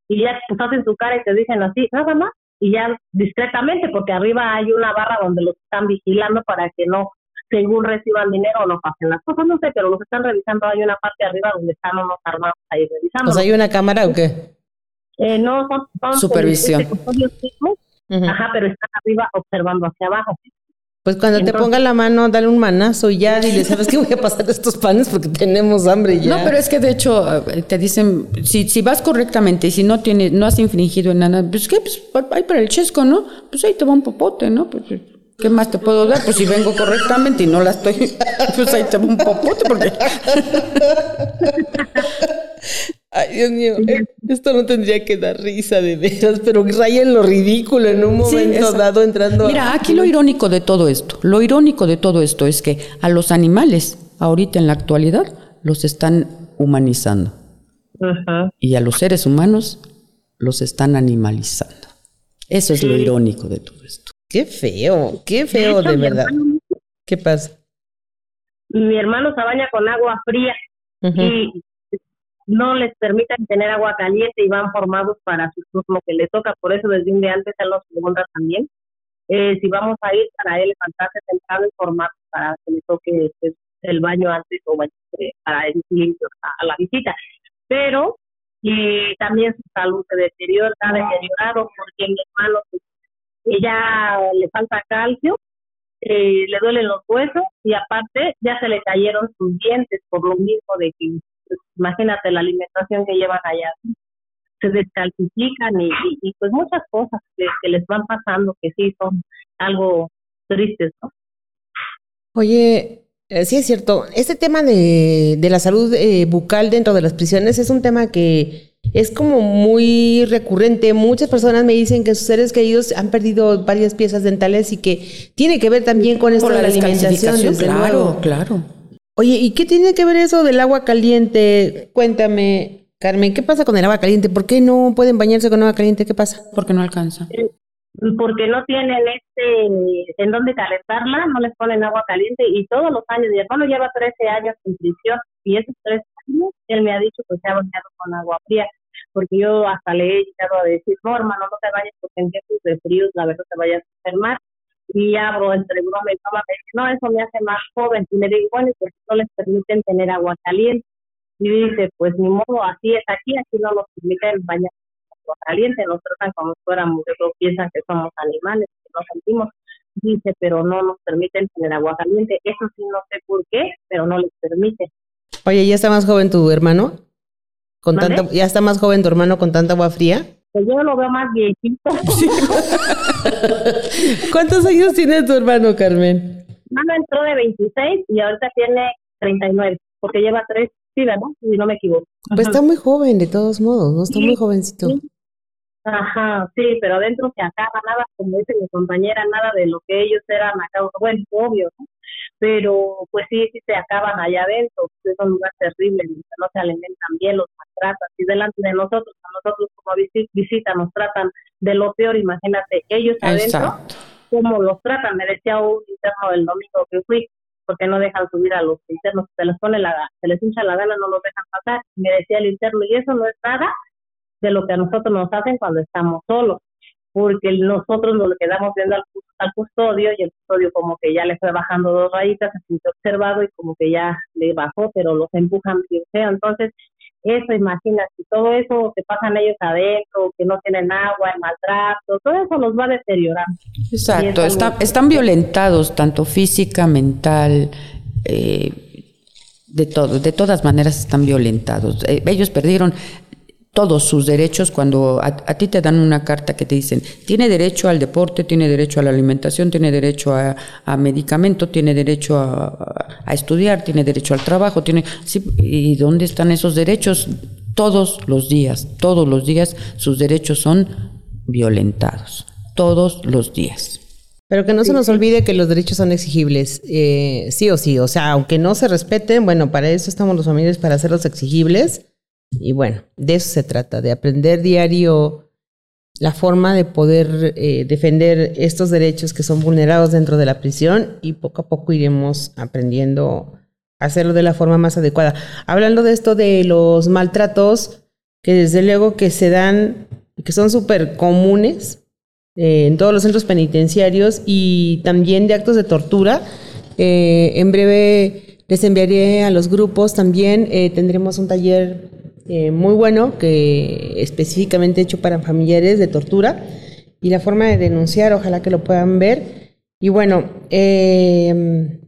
S4: y ya pues hacen su cara y te dicen así, nada más, y ya discretamente, porque arriba hay una barra donde los están vigilando para que no, según reciban dinero o no pasen las cosas, no sé, pero los están revisando, hay una parte arriba donde están unos armados ahí revisando.
S2: ¿O sea, hay una cámara o qué?
S4: Eh, no, son,
S3: supervisión.
S4: Ajá, pero están arriba observando hacia abajo.
S2: Pues cuando te ponga la mano, dale un manazo y ya dile, ¿sabes qué voy a pasar estos panes porque tenemos hambre ya?
S3: No, pero es que de hecho eh, te dicen, si, si vas correctamente y si no tienes, no has infringido en nada, pues qué, pues hay para el chesco, ¿no? Pues ahí te va un popote, ¿no? Pues, ¿Qué más te puedo dar? Pues si vengo correctamente y no la estoy, (laughs) pues ahí te un popote porque... (laughs)
S2: Ay, Dios mío, eh, esto no tendría que dar risa de veras, pero raya en lo ridículo en un momento dado entrando.
S3: Mira, aquí lo irónico de todo esto, lo irónico de todo esto es que a los animales, ahorita en la actualidad, los están humanizando. Y a los seres humanos los están animalizando. Eso es lo irónico de todo esto.
S2: Qué feo, qué feo de, verdad. ¿Qué pasa?
S4: Mi hermano se baña con agua fría y no les permiten tener agua caliente y van formados para su turno que le toca. Por eso desde un día antes él nos pregunta también eh, si vamos a ir para él levantarse temprano y formarse para que le toque pues, el baño antes o para ir limpio a, la visita. Pero y también su salud se deteriora, está deteriorado porque mi hermano pues, ya le falta calcio, eh, le duelen los huesos y aparte ya se le cayeron sus dientes por lo mismo de que imagínate la alimentación que llevan allá, se descalcifican y, y, pues muchas cosas que, les van pasando que sí son algo tristes, ¿no?
S2: Oye, eh, sí es cierto, este tema de, de la salud eh, bucal dentro de las prisiones es un tema que es como muy recurrente. Muchas personas me dicen que sus seres queridos han perdido varias piezas dentales y que tiene que ver también con esto de la alimentación.
S3: claro, claro.
S2: Oye, ¿y qué tiene que ver eso del agua caliente? Cuéntame, Carmen, ¿qué pasa con el agua caliente? ¿Por qué no pueden bañarse con agua caliente? ¿Qué pasa?
S3: Porque no alcanza.
S4: Porque no tienen este en dónde calentarla, no les ponen agua caliente y todos los años, mi hermano lleva 13 años en prisión y esos 13 él me ha dicho que se ha bañado con agua fría, porque yo hasta le he llegado a decir, no hermano, no te vayas porque en tiempos de fríos la verdad te vayas a enfermar y abro entre broma y broma, me dice, no, eso me hace más joven. Y le digo, bueno, pues no les permiten tener agua caliente. Y dice, pues ni modo, así es aquí, aquí no nos permiten bañar agua caliente, nos tratan como si fuéramos, yo piensan que somos animales, que no sentimos. Dice, pero no nos permiten tener agua caliente. Eso sí, no sé por qué, pero no les permite.
S2: Oye, ¿ya está más joven tu hermano? Con tanta, ¿Ya está más joven tu hermano con tanta agua fría?
S4: Pues yo lo veo más viejito. (laughs)
S2: ¿Cuántos años tiene tu hermano, Carmen?
S4: Mano entró de 26 y ahorita tiene 39, porque lleva tres, sí, ¿verdad? Si no me equivoco.
S2: Pues está muy joven, de todos modos, ¿no? Está muy jovencito.
S4: Ajá, sí, pero adentro se acaba nada, como dice mi compañera, nada de lo que ellos eran acá, bueno, obvio, ¿no? Pero pues sí, sí se acaban allá adentro, es un lugar terrible, no se alimentan bien, los maltratan, y delante de nosotros, a nosotros como visita nos tratan de lo peor, imagínate, ellos adentro, cómo los tratan, me decía un interno el domingo que fui, porque no dejan subir a los internos, se les pone la, se les hincha la gana, no los dejan pasar, me decía el interno, y eso no es nada de lo que a nosotros nos hacen cuando estamos solos. Porque nosotros nos quedamos viendo al, al, custodio y el custodio como que ya le fue bajando dos rayitas, se sintió observado y como que ya le bajó, pero los empujan bien feo. Entonces, eso, imagínate, todo eso que pasan ellos adentro, que no tienen agua, el maltrato, todo eso los va a deteriorar.
S3: Exacto, están violentados tanto física, mental, eh, de todo, de todas maneras están violentados. Eh, ellos perdieron todos sus derechos cuando a, ti te dan una carta que te dicen, tiene derecho al deporte, tiene derecho a la alimentación, tiene derecho a, medicamento, tiene derecho a, estudiar, tiene derecho al trabajo, tiene... ¿Y dónde están esos derechos? Todos los días, todos los días sus derechos son violentados, todos los días.
S2: Pero que no se nos olvide que los derechos son exigibles, eh, sí o sí. O sea, aunque no se respeten, bueno, para eso estamos los familiares, para hacerlos exigibles. Y bueno, de eso se trata, de aprender diario la forma de poder eh, defender estos derechos que son vulnerados dentro de la prisión y poco a poco iremos aprendiendo a hacerlo de la forma más adecuada. Hablando de esto de los maltratos, que desde luego que se dan, que son súper comunes eh, en todos los centros penitenciarios y también de actos de tortura. Eh, en breve les enviaré a los grupos también, tendremos un taller eh, muy bueno, que específicamente hecho para familiares de tortura y la forma de denunciar, ojalá que lo puedan ver. Y bueno, eh,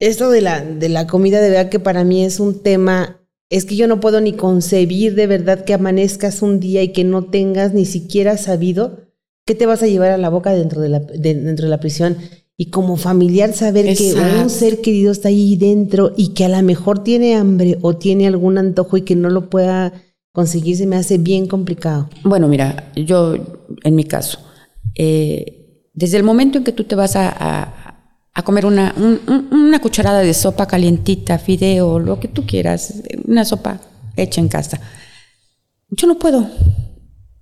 S2: esto de la, de la comida, de verdad que para mí es un tema, es que yo no puedo ni concebir de verdad que amanezcas un día y que no tengas ni siquiera sabido qué te vas a llevar a la boca dentro de la, dentro de la prisión y como familiar saber que un ser querido está ahí dentro y que a lo mejor tiene hambre o tiene algún antojo y que no lo pueda conseguir se me hace bien complicado.
S3: Bueno, mira, yo en mi caso, eh, desde el momento en que tú te vas a, a, comer una, una cucharada de sopa calientita, fideo, lo que tú quieras, una sopa hecha en casa, yo no puedo,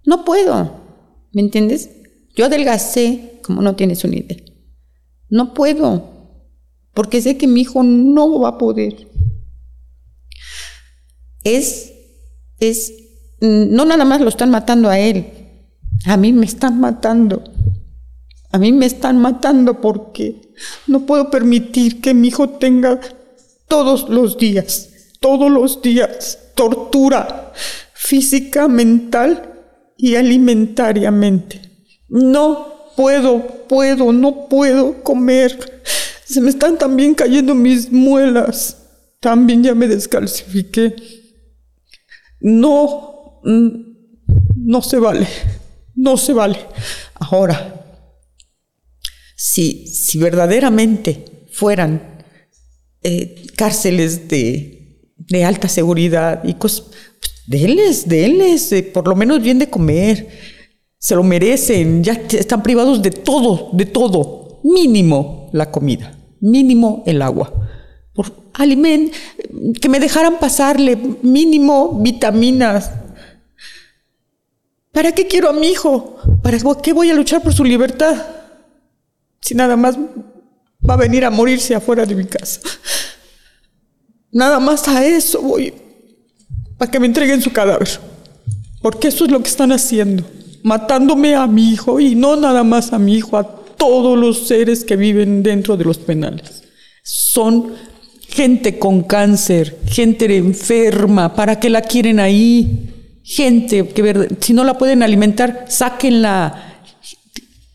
S3: no puedo, ¿me entiendes? Yo adelgacé como no tienes una idea. No puedo, porque sé que mi hijo no va a poder. Es, es, no nada más lo están matando a él, a mí me están matando. A mí me están matando porque no puedo permitir que mi hijo tenga todos los días, todos los días, tortura física, mental y alimentariamente. No puedo, puedo, no puedo comer. Se me están también cayendo mis muelas. También ya me descalcifiqué. No, no se vale. No se vale. Ahora, si, si verdaderamente fueran eh, cárceles de, de, alta seguridad y cosas, pues, denles, denles, eh, por lo menos bien de comer se lo merecen, ya están privados de todo, de todo, mínimo la comida, mínimo el agua. Por aliment, que me dejaran pasarle mínimo vitaminas. ¿Para qué quiero a mi hijo? ¿Para qué voy a luchar por su libertad? Si nada más va a venir a morirse afuera de mi casa. Nada más a eso voy, para que me entreguen su cadáver. Porque eso es lo que están haciendo matándome a mi hijo y no nada más a mi hijo, a todos los seres que viven dentro de los penales. Son gente con cáncer, gente enferma, ¿para qué la quieren ahí? Gente que si no la pueden alimentar, sáquenla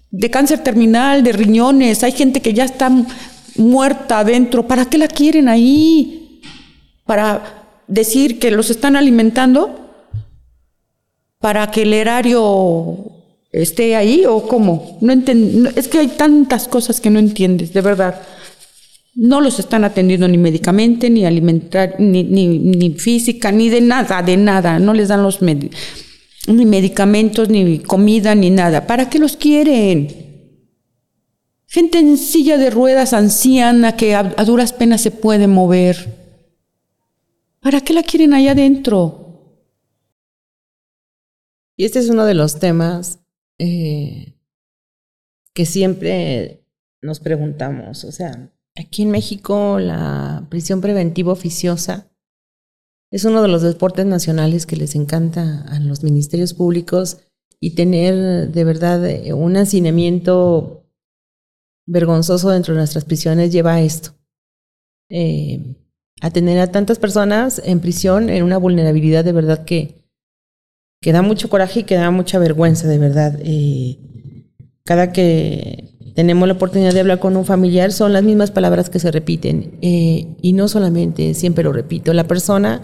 S3: de cáncer terminal, de riñones, hay gente que ya está muerta adentro, ¿para qué la quieren ahí? Para decir que los están alimentando para que el erario esté ahí o cómo? No es que hay tantas cosas que no entiendes, de verdad. No los están atendiendo ni médicamente, ni alimentar, ni, ni, física, ni de nada, de nada. No les dan los ni medicamentos, ni comida, ni nada. ¿Para qué los quieren? Gente en silla de ruedas anciana que a, a duras penas se puede mover. ¿Para qué la quieren allá adentro?
S2: Y este es uno de los temas eh, que siempre nos preguntamos. O sea, aquí en México la prisión preventiva oficiosa es uno de los deportes nacionales que les encanta a los ministerios públicos y tener de verdad eh, un hacinamiento vergonzoso dentro de nuestras prisiones lleva a esto. Eh, a tener a tantas personas en prisión en una vulnerabilidad de verdad que, que da mucho coraje y que da mucha vergüenza, de verdad. Eh, cada que tenemos la oportunidad de hablar con un familiar, son las mismas palabras que se repiten. y no solamente, siempre lo repito, la persona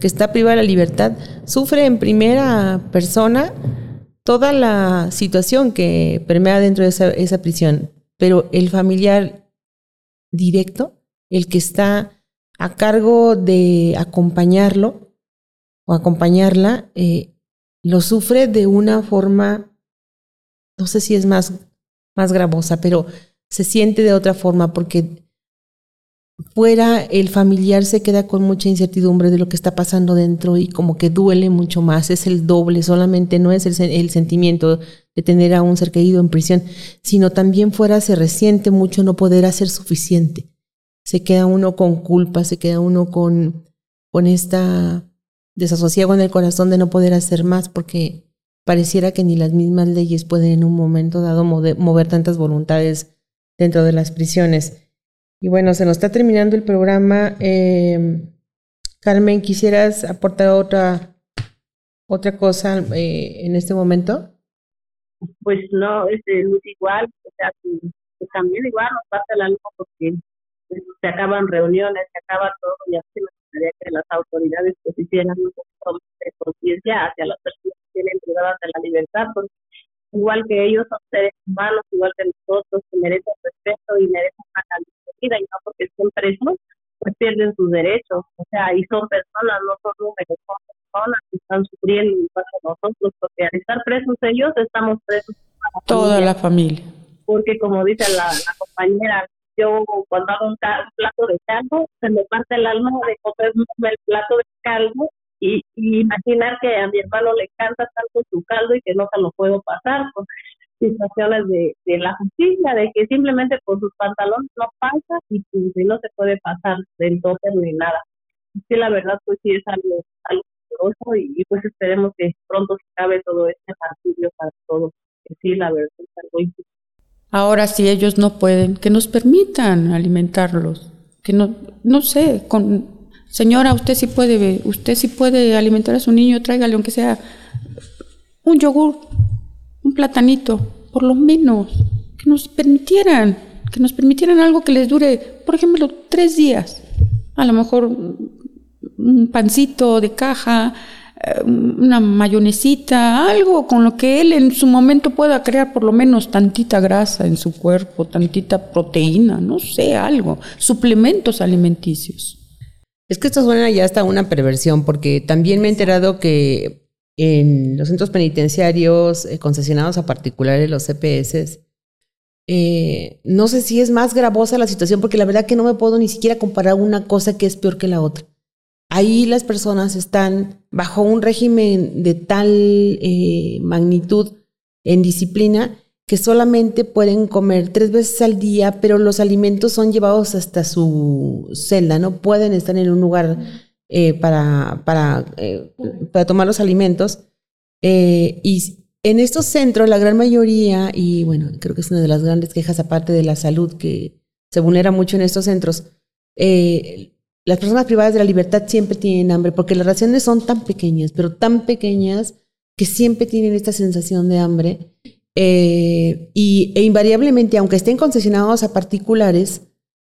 S2: que está privada de la libertad sufre en primera persona toda la situación que permea dentro de esa, prisión, pero el familiar directo, el que está a cargo de acompañarlo o acompañarla, eh, lo sufre de una forma, no sé si es más, más gravosa, pero se siente de otra forma porque fuera el familiar se queda con mucha incertidumbre de lo que está pasando dentro y como que duele mucho más, es el doble, solamente no es el, sentimiento de tener a un ser querido en prisión, sino también fuera se resiente mucho no poder hacer suficiente. Se queda uno con culpa, se queda uno con, con esta desasosiego en el corazón de no poder hacer más porque pareciera que ni las mismas leyes pueden en un momento dado mover tantas voluntades dentro de las prisiones. Y bueno, se nos está terminando el programa. Eh, Carmen, ¿quisieras aportar otra, otra cosa eh, en este momento?
S4: Pues no, es este, igual, o sea, también igual nos pasa la luz porque pues, se acaban reuniones, se acaba todo y así gustaría que las autoridades pues hicieran un poco de conciencia hacia las personas que tienen privadas de la libertad, porque igual que ellos son seres humanos, igual que nosotros, que merecen respeto y merecen una vida y no porque estén presos, pues pierden sus derechos. O sea, y son personas, no son números, son personas que están sufriendo igual que nosotros, porque al estar presos ellos, estamos presos.
S3: Toda la familia.
S4: Porque como dice la, compañera, yo cuando hago un, plato de caldo, se me parte el alma de comerme el plato de caldo y, y, imaginar que a mi hermano le encanta tanto su caldo y que no se lo puedo pasar. Pues, situaciones de, la justicia, de que simplemente por sus pantalones no pasa y pues, no se puede pasar del tope ni nada. Sí, la verdad, pues sí es algo, algo y, pues esperemos que pronto se acabe todo este martirio para todos. Sí, la verdad es algo
S3: Ahora, si ellos no pueden, que nos permitan alimentarlos. Que no, no sé, con, señora, usted sí puede, usted sí puede alimentar a su niño, tráigale aunque sea un yogur, un platanito, por lo menos, que nos permitieran, que nos permitieran algo que les dure, por ejemplo, tres días. A lo mejor un pancito de caja, una mayonesita, algo con lo que él en su momento pueda crear por lo menos tantita grasa en su cuerpo, tantita proteína, no sé, algo, suplementos alimenticios.
S2: Es que esto suena ya hasta una perversión, porque también me he enterado que en los centros penitenciarios eh, concesionados a particulares, los CPS, eh, no sé si es más gravosa la situación, porque la verdad que no me puedo ni siquiera comparar una cosa que es peor que la otra. Ahí las personas están bajo un régimen de tal eh, magnitud en disciplina que solamente pueden comer tres veces al día, pero los alimentos son llevados hasta su celda, no pueden estar en un lugar eh, para, para, eh, para, tomar los alimentos. Y en estos centros, la gran mayoría, y bueno, creo que es una de las grandes quejas aparte de la salud que se vulnera mucho en estos centros, las personas privadas de la libertad siempre tienen hambre porque las raciones son tan pequeñas, pero tan pequeñas que siempre tienen esta sensación de hambre. y, e invariablemente, aunque estén concesionados a particulares,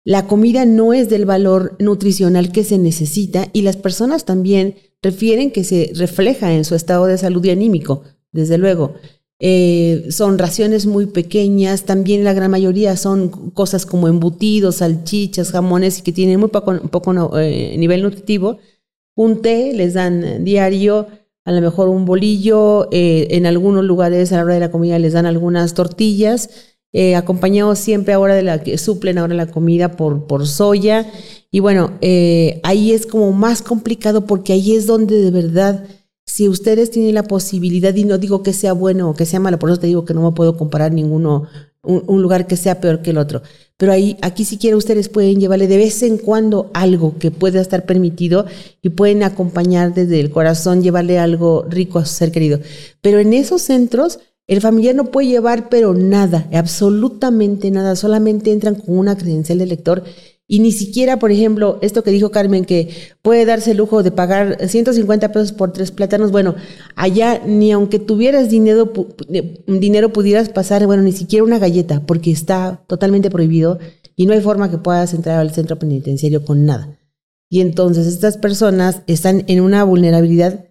S2: la comida no es del valor nutricional que se necesita y las personas también refieren que se refleja en su estado de salud y anímico, desde luego. Eh, son raciones muy pequeñas, también la gran mayoría son cosas como embutidos, salchichas, jamones y que tienen muy poco, eh, nivel nutritivo. Un té les dan diario, a lo mejor un bolillo, eh, en algunos lugares a la hora de la comida les dan algunas tortillas eh, acompañados siempre ahora de la que suplen ahora la comida por, por soya. Y bueno, ahí es como más complicado porque ahí es donde de verdad, si ustedes tienen la posibilidad, y no digo que sea bueno o que sea malo, por eso te digo que no me puedo comparar ninguno un, lugar que sea peor que el otro. Pero ahí, aquí si quieren ustedes pueden llevarle de vez en cuando algo que pueda estar permitido y pueden acompañar desde el corazón, llevarle algo rico a su ser querido. Pero en esos centros, el familiar no puede llevar pero nada, absolutamente nada, solamente entran con una credencial de lector y ni siquiera, por ejemplo, esto que dijo Carmen, que puede darse el lujo de pagar 150 pesos por tres plátanos, bueno, allá ni aunque tuvieras dinero, dinero pudieras pasar, bueno, ni siquiera una galleta, porque está totalmente prohibido y no hay forma que puedas entrar al centro penitenciario con nada. Y entonces estas personas están en una vulnerabilidad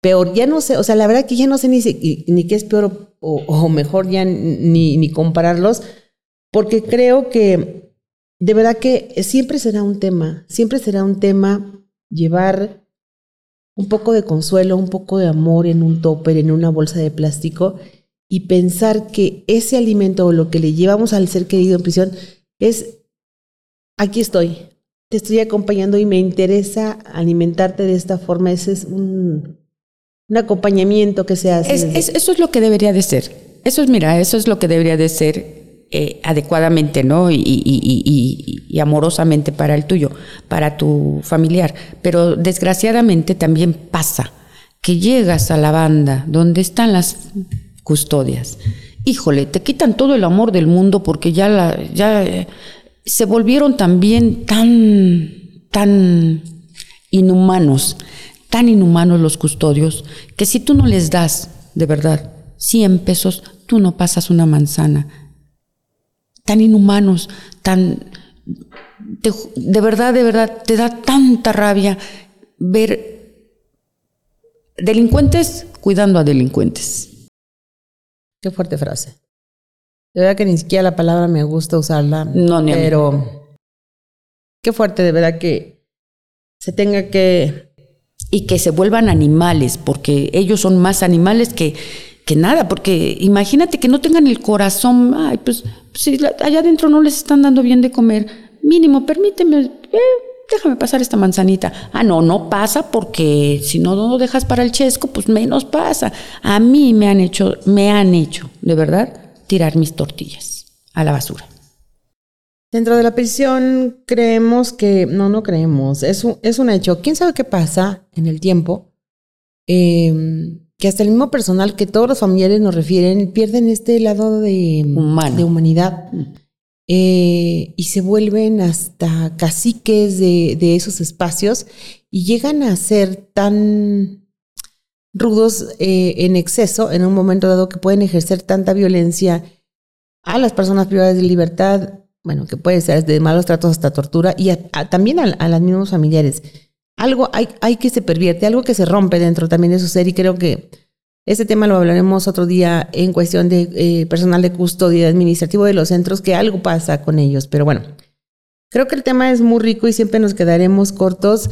S2: peor. Ya no sé, o sea, la verdad que ya no sé ni, ni qué es peor o, o mejor ya ni, ni compararlos, porque creo que de verdad que siempre será un tema, siempre será un tema llevar un poco de consuelo, un poco de amor en un topper, en una bolsa de plástico y pensar que ese alimento o lo que le llevamos al ser querido en prisión es, aquí estoy, te estoy acompañando y me interesa alimentarte de esta forma. Ese es un, un acompañamiento que se hace.
S3: eso es lo que debería de ser. Eso es, mira, eso es lo que debería de ser eh, adecuadamente, ¿no? Y, amorosamente para el tuyo, para tu familiar. Pero desgraciadamente también pasa que llegas a la banda donde están las custodias. Híjole, te quitan todo el amor del mundo porque ya, la, ya eh, se volvieron también tan, tan inhumanos, tan inhumanos los custodios, que si tú no les das, de verdad, 100 pesos, tú no pasas una manzana tan inhumanos, tan... de verdad, de verdad, te da tanta rabia ver delincuentes cuidando a delincuentes.
S2: Qué fuerte frase. De verdad que ni siquiera la palabra me gusta usarla.
S3: No, ni
S2: Pero qué fuerte, de verdad que se tenga que...
S3: Y que se vuelvan animales, porque ellos son más animales que, que nada, porque imagínate que no tengan el corazón, ay, pues si allá adentro no les están dando bien de comer, mínimo, permíteme, eh, déjame pasar esta manzanita. Ah, no, no pasa porque si no lo dejas para el chesco, pues menos pasa. A mí me han hecho, me han hecho, de verdad, tirar mis tortillas a la basura.
S2: Dentro de la prisión creemos que, no, no creemos, es un, es un hecho. ¿Quién sabe qué pasa en el tiempo? Eh, que hasta el mismo personal que todos los familiares nos refieren pierden este lado de, de humanidad eh, y se vuelven hasta caciques de, de, esos espacios y llegan a ser tan rudos eh, en exceso en un momento dado que pueden ejercer tanta violencia a las personas privadas de libertad, bueno, que puede ser desde malos tratos hasta tortura y también a, a los mismos familiares algo hay, hay que se pervierte, algo que se rompe dentro también de su ser y creo que este tema lo hablaremos otro día en cuestión de eh, personal de custodia administrativo de los centros, que algo pasa con ellos. Pero bueno, creo que el tema es muy rico y siempre nos quedaremos cortos.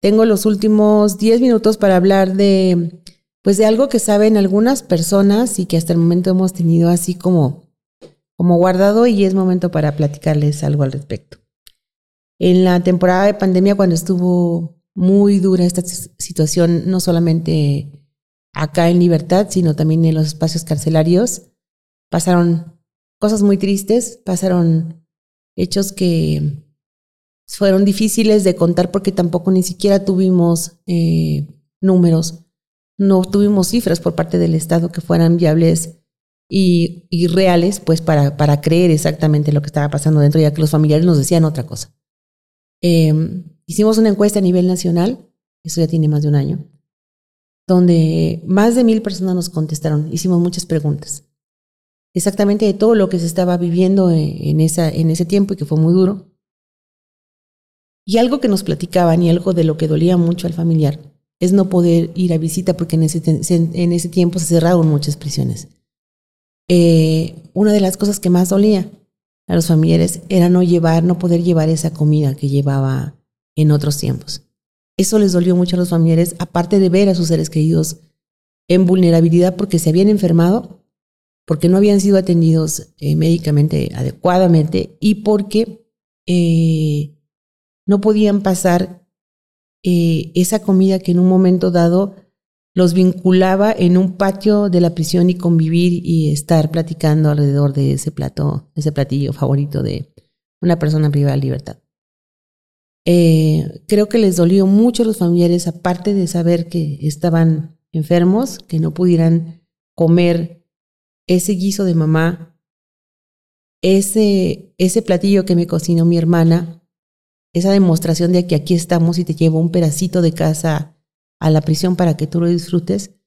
S2: Tengo los últimos 10 minutos para hablar de, pues de algo que saben algunas personas y que hasta el momento hemos tenido así como, como guardado y es momento para platicarles algo al respecto. En la temporada de pandemia, cuando estuvo muy dura esta situación, no solamente acá en libertad, sino también en los espacios carcelarios. Pasaron cosas muy tristes, pasaron hechos que fueron difíciles de contar porque tampoco ni siquiera tuvimos eh, números, no tuvimos cifras por parte del Estado que fueran viables y, reales, pues para, para creer exactamente lo que estaba pasando dentro, ya que los familiares nos decían otra cosa. Eh, Hicimos una encuesta a nivel nacional, eso ya tiene más de un año, donde más de mil personas nos contestaron. Hicimos muchas preguntas. Exactamente de todo lo que se estaba viviendo en, esa, en ese tiempo y que fue muy duro. Y algo que nos platicaban y algo de lo que dolía mucho al familiar es no poder ir a visita porque en ese, en ese tiempo se cerraron muchas prisiones. Eh, una de las cosas que más dolía a los familiares era no llevar, no poder llevar esa comida que llevaba en otros tiempos. Eso les dolió mucho a los familiares, aparte de ver a sus seres queridos en vulnerabilidad porque se habían enfermado, porque no habían sido atendidos eh, médicamente adecuadamente y porque eh, no podían pasar eh, esa comida que en un momento dado los vinculaba en un patio de la prisión y convivir y estar platicando alrededor de ese plato, ese platillo favorito de una persona privada de libertad. Eh, creo que les dolió mucho a los familiares, aparte de saber que estaban enfermos, que no pudieran comer ese guiso de mamá, ese, ese platillo que me cocinó mi hermana, esa demostración de que aquí estamos y te llevo un pedacito de casa a la prisión para que tú lo disfrutes.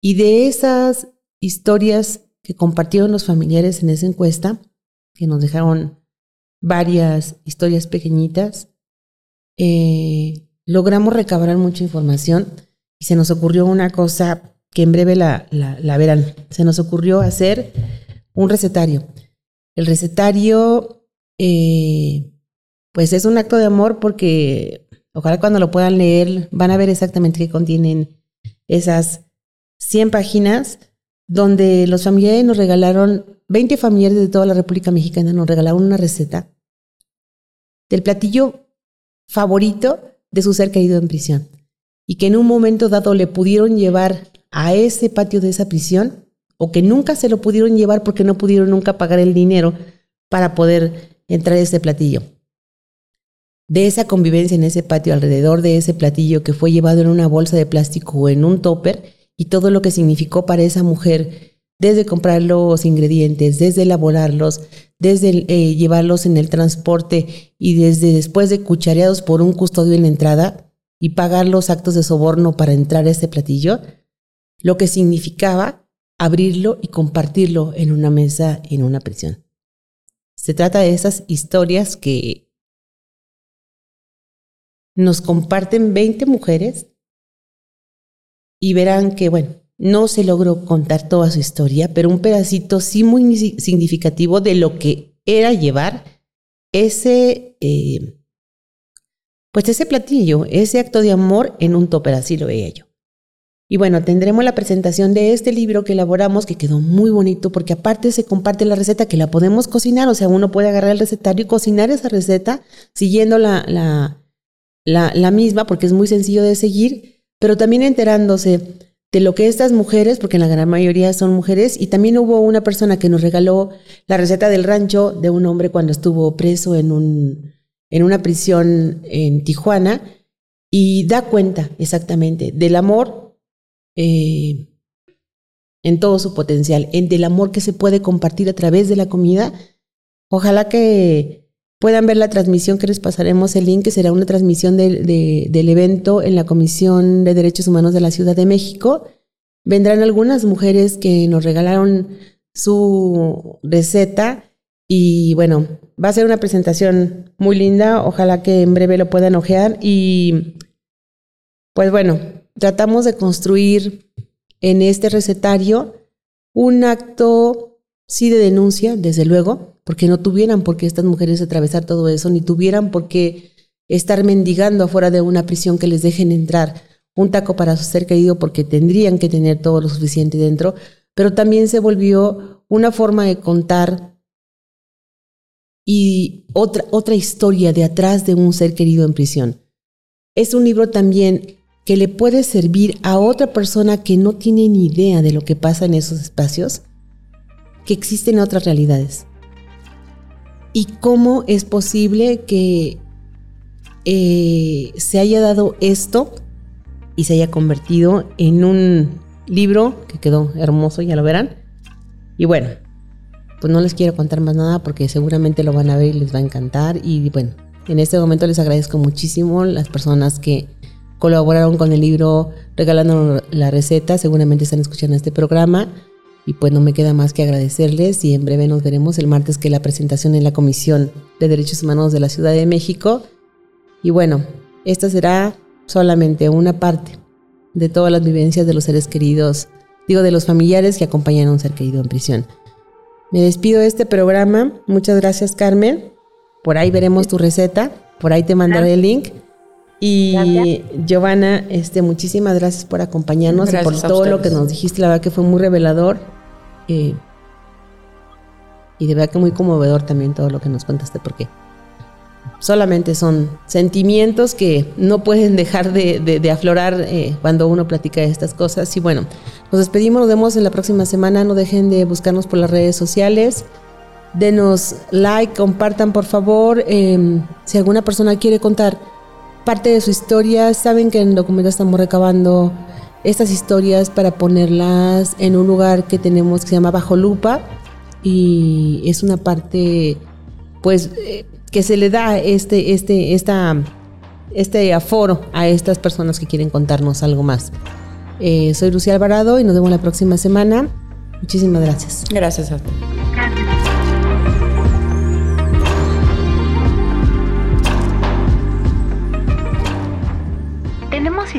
S2: Y de esas historias que compartieron los familiares en esa encuesta, que nos dejaron varias historias pequeñitas, eh, logramos recabar mucha información y se nos ocurrió una cosa que en breve la, la, verán. Se nos ocurrió hacer un recetario. El recetario, eh, pues es un acto de amor porque ojalá cuando lo puedan leer van a ver exactamente qué contienen esas 100 páginas donde los familiares nos regalaron, 20 familiares de toda la República Mexicana nos regalaron una receta del platillo favorito de su ser querido en prisión y que en un momento dado le pudieron llevar a ese patio de esa prisión o que nunca se lo pudieron llevar porque no pudieron nunca pagar el dinero para poder entrar a ese platillo. De esa convivencia en ese patio alrededor de ese platillo que fue llevado en una bolsa de plástico o en un topper y todo lo que significó para esa mujer desde comprar los ingredientes, desde elaborarlos, desde eh, llevarlos en el transporte y desde después de cuchareados por un custodio en la entrada y pagar los actos de soborno para entrar a este platillo, lo que significaba abrirlo y compartirlo en una mesa en una prisión. Se trata de esas historias que nos comparten 20 mujeres y verán que, bueno, no se logró contar toda su historia, pero un pedacito sí muy significativo de lo que era llevar ese, eh, pues ese platillo, ese acto de amor en un topper, así lo veía yo. Y bueno, tendremos la presentación de este libro que elaboramos, que quedó muy bonito, porque aparte se comparte la receta que la podemos cocinar, o sea, uno puede agarrar el recetario y cocinar esa receta siguiendo la, la, la, la misma, porque es muy sencillo de seguir, pero también enterándose de lo que estas mujeres, porque en la gran mayoría son mujeres, y también hubo una persona que nos regaló la receta del rancho de un hombre cuando estuvo preso en, un, en una prisión en Tijuana, y da cuenta exactamente del amor eh, en todo su potencial, en del amor que se puede compartir a través de la comida. Ojalá que puedan ver la transmisión que les pasaremos el link, que será una transmisión del evento en la Comisión de Derechos Humanos de la Ciudad de México. Vendrán algunas mujeres que nos regalaron su receta y bueno, va a ser una presentación muy linda. Ojalá que en breve lo puedan ojear y pues bueno, tratamos de construir en este recetario un acto sí de denuncia, desde luego, porque no tuvieran por qué estas mujeres atravesar todo eso, ni tuvieran por qué estar mendigando afuera de una prisión que les dejen entrar un taco para su ser querido porque tendrían que tener todo lo suficiente dentro, pero también se volvió una forma de contar y otra, otra historia de atrás de un ser querido en prisión. Es un libro también que le puede servir a otra persona que no tiene ni idea de lo que pasa en esos espacios, que existen otras realidades. Y cómo es posible que eh, se haya dado esto y se haya convertido en un libro que quedó hermoso, ya lo verán. Y bueno, pues no les quiero contar más nada porque seguramente lo van a ver y les va a encantar. Y bueno, en este momento les agradezco muchísimo las personas que colaboraron con el libro regalando la receta. Seguramente están escuchando este programa. Y pues no me queda más que agradecerles y en breve nos veremos el martes que la presentación en la Comisión de Derechos Humanos de la Ciudad de México. Y bueno, esta será solamente una parte de todas las vivencias de los seres queridos, digo, de los familiares que acompañan a un ser querido en prisión. Me despido de este programa. Muchas gracias, Carmen. Por ahí veremos tu receta. Por ahí te mandaré el link. Y Giovanna, este, muchísimas gracias por acompañarnos y por todo lo que nos dijiste. La verdad que fue muy revelador. Eh, y de verdad que muy conmovedor también todo lo que nos contaste, porque solamente son sentimientos que no pueden dejar de, aflorar eh, cuando uno platica de estas cosas. Y bueno, nos despedimos, nos vemos en la próxima semana. No dejen de buscarnos por las redes sociales. Denos like, compartan por favor. Em, si alguna persona quiere contar parte de su historia, saben que en Documento estamos recabando estas historias para ponerlas en un lugar que tenemos que se llama Bajo Lupa y es una parte pues eh, que se le da este, este, esta, este aforo a estas personas que quieren contarnos algo más. Eh, soy Lucía Alvarado y nos vemos la próxima semana. Muchísimas gracias.
S3: Gracias a ti.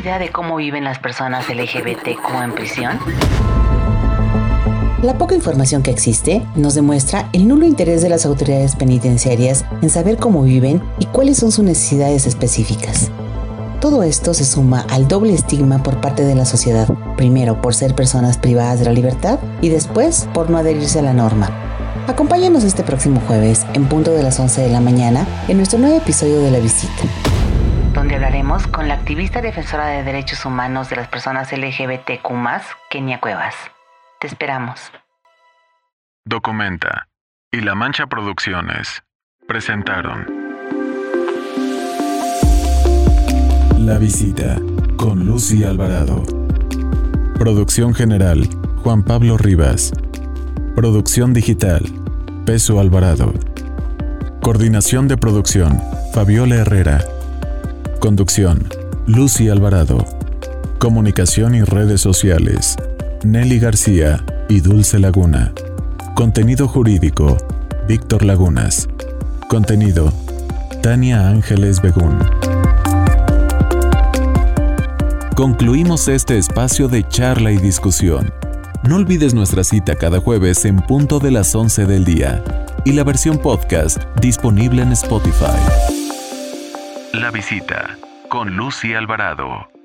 S5: Idea de cómo viven las personas LGBT como en prisión? La poca información que existe nos demuestra el nulo interés de las autoridades penitenciarias en saber cómo viven y cuáles son sus necesidades específicas. Todo esto se suma al doble estigma por parte de la sociedad, primero por ser personas privadas de la libertad y después por no adherirse a la norma. Acompáñanos este próximo jueves en punto de las 11 de la mañana en nuestro nuevo episodio de La Visita, donde hablaremos con la activista defensora de derechos humanos de las personas LGBTQ, Kenia Cuevas. Te esperamos.
S1: Documenta y La Mancha Producciones presentaron La visita con Lucy Alvarado. Producción general Juan Pablo Rivas. Producción digital Peso Alvarado. Coordinación de producción Fabiola Herrera. Conducción Lucy Alvarado. Comunicación y redes sociales Nelly García y Dulce Laguna. Contenido jurídico, Víctor Lagunas. Contenido, Tania Ángeles Begún. Concluimos este espacio de charla y discusión. No olvides nuestra cita cada jueves en punto de las 11 del día y la versión podcast disponible en Spotify. La visita con Lucy Alvarado.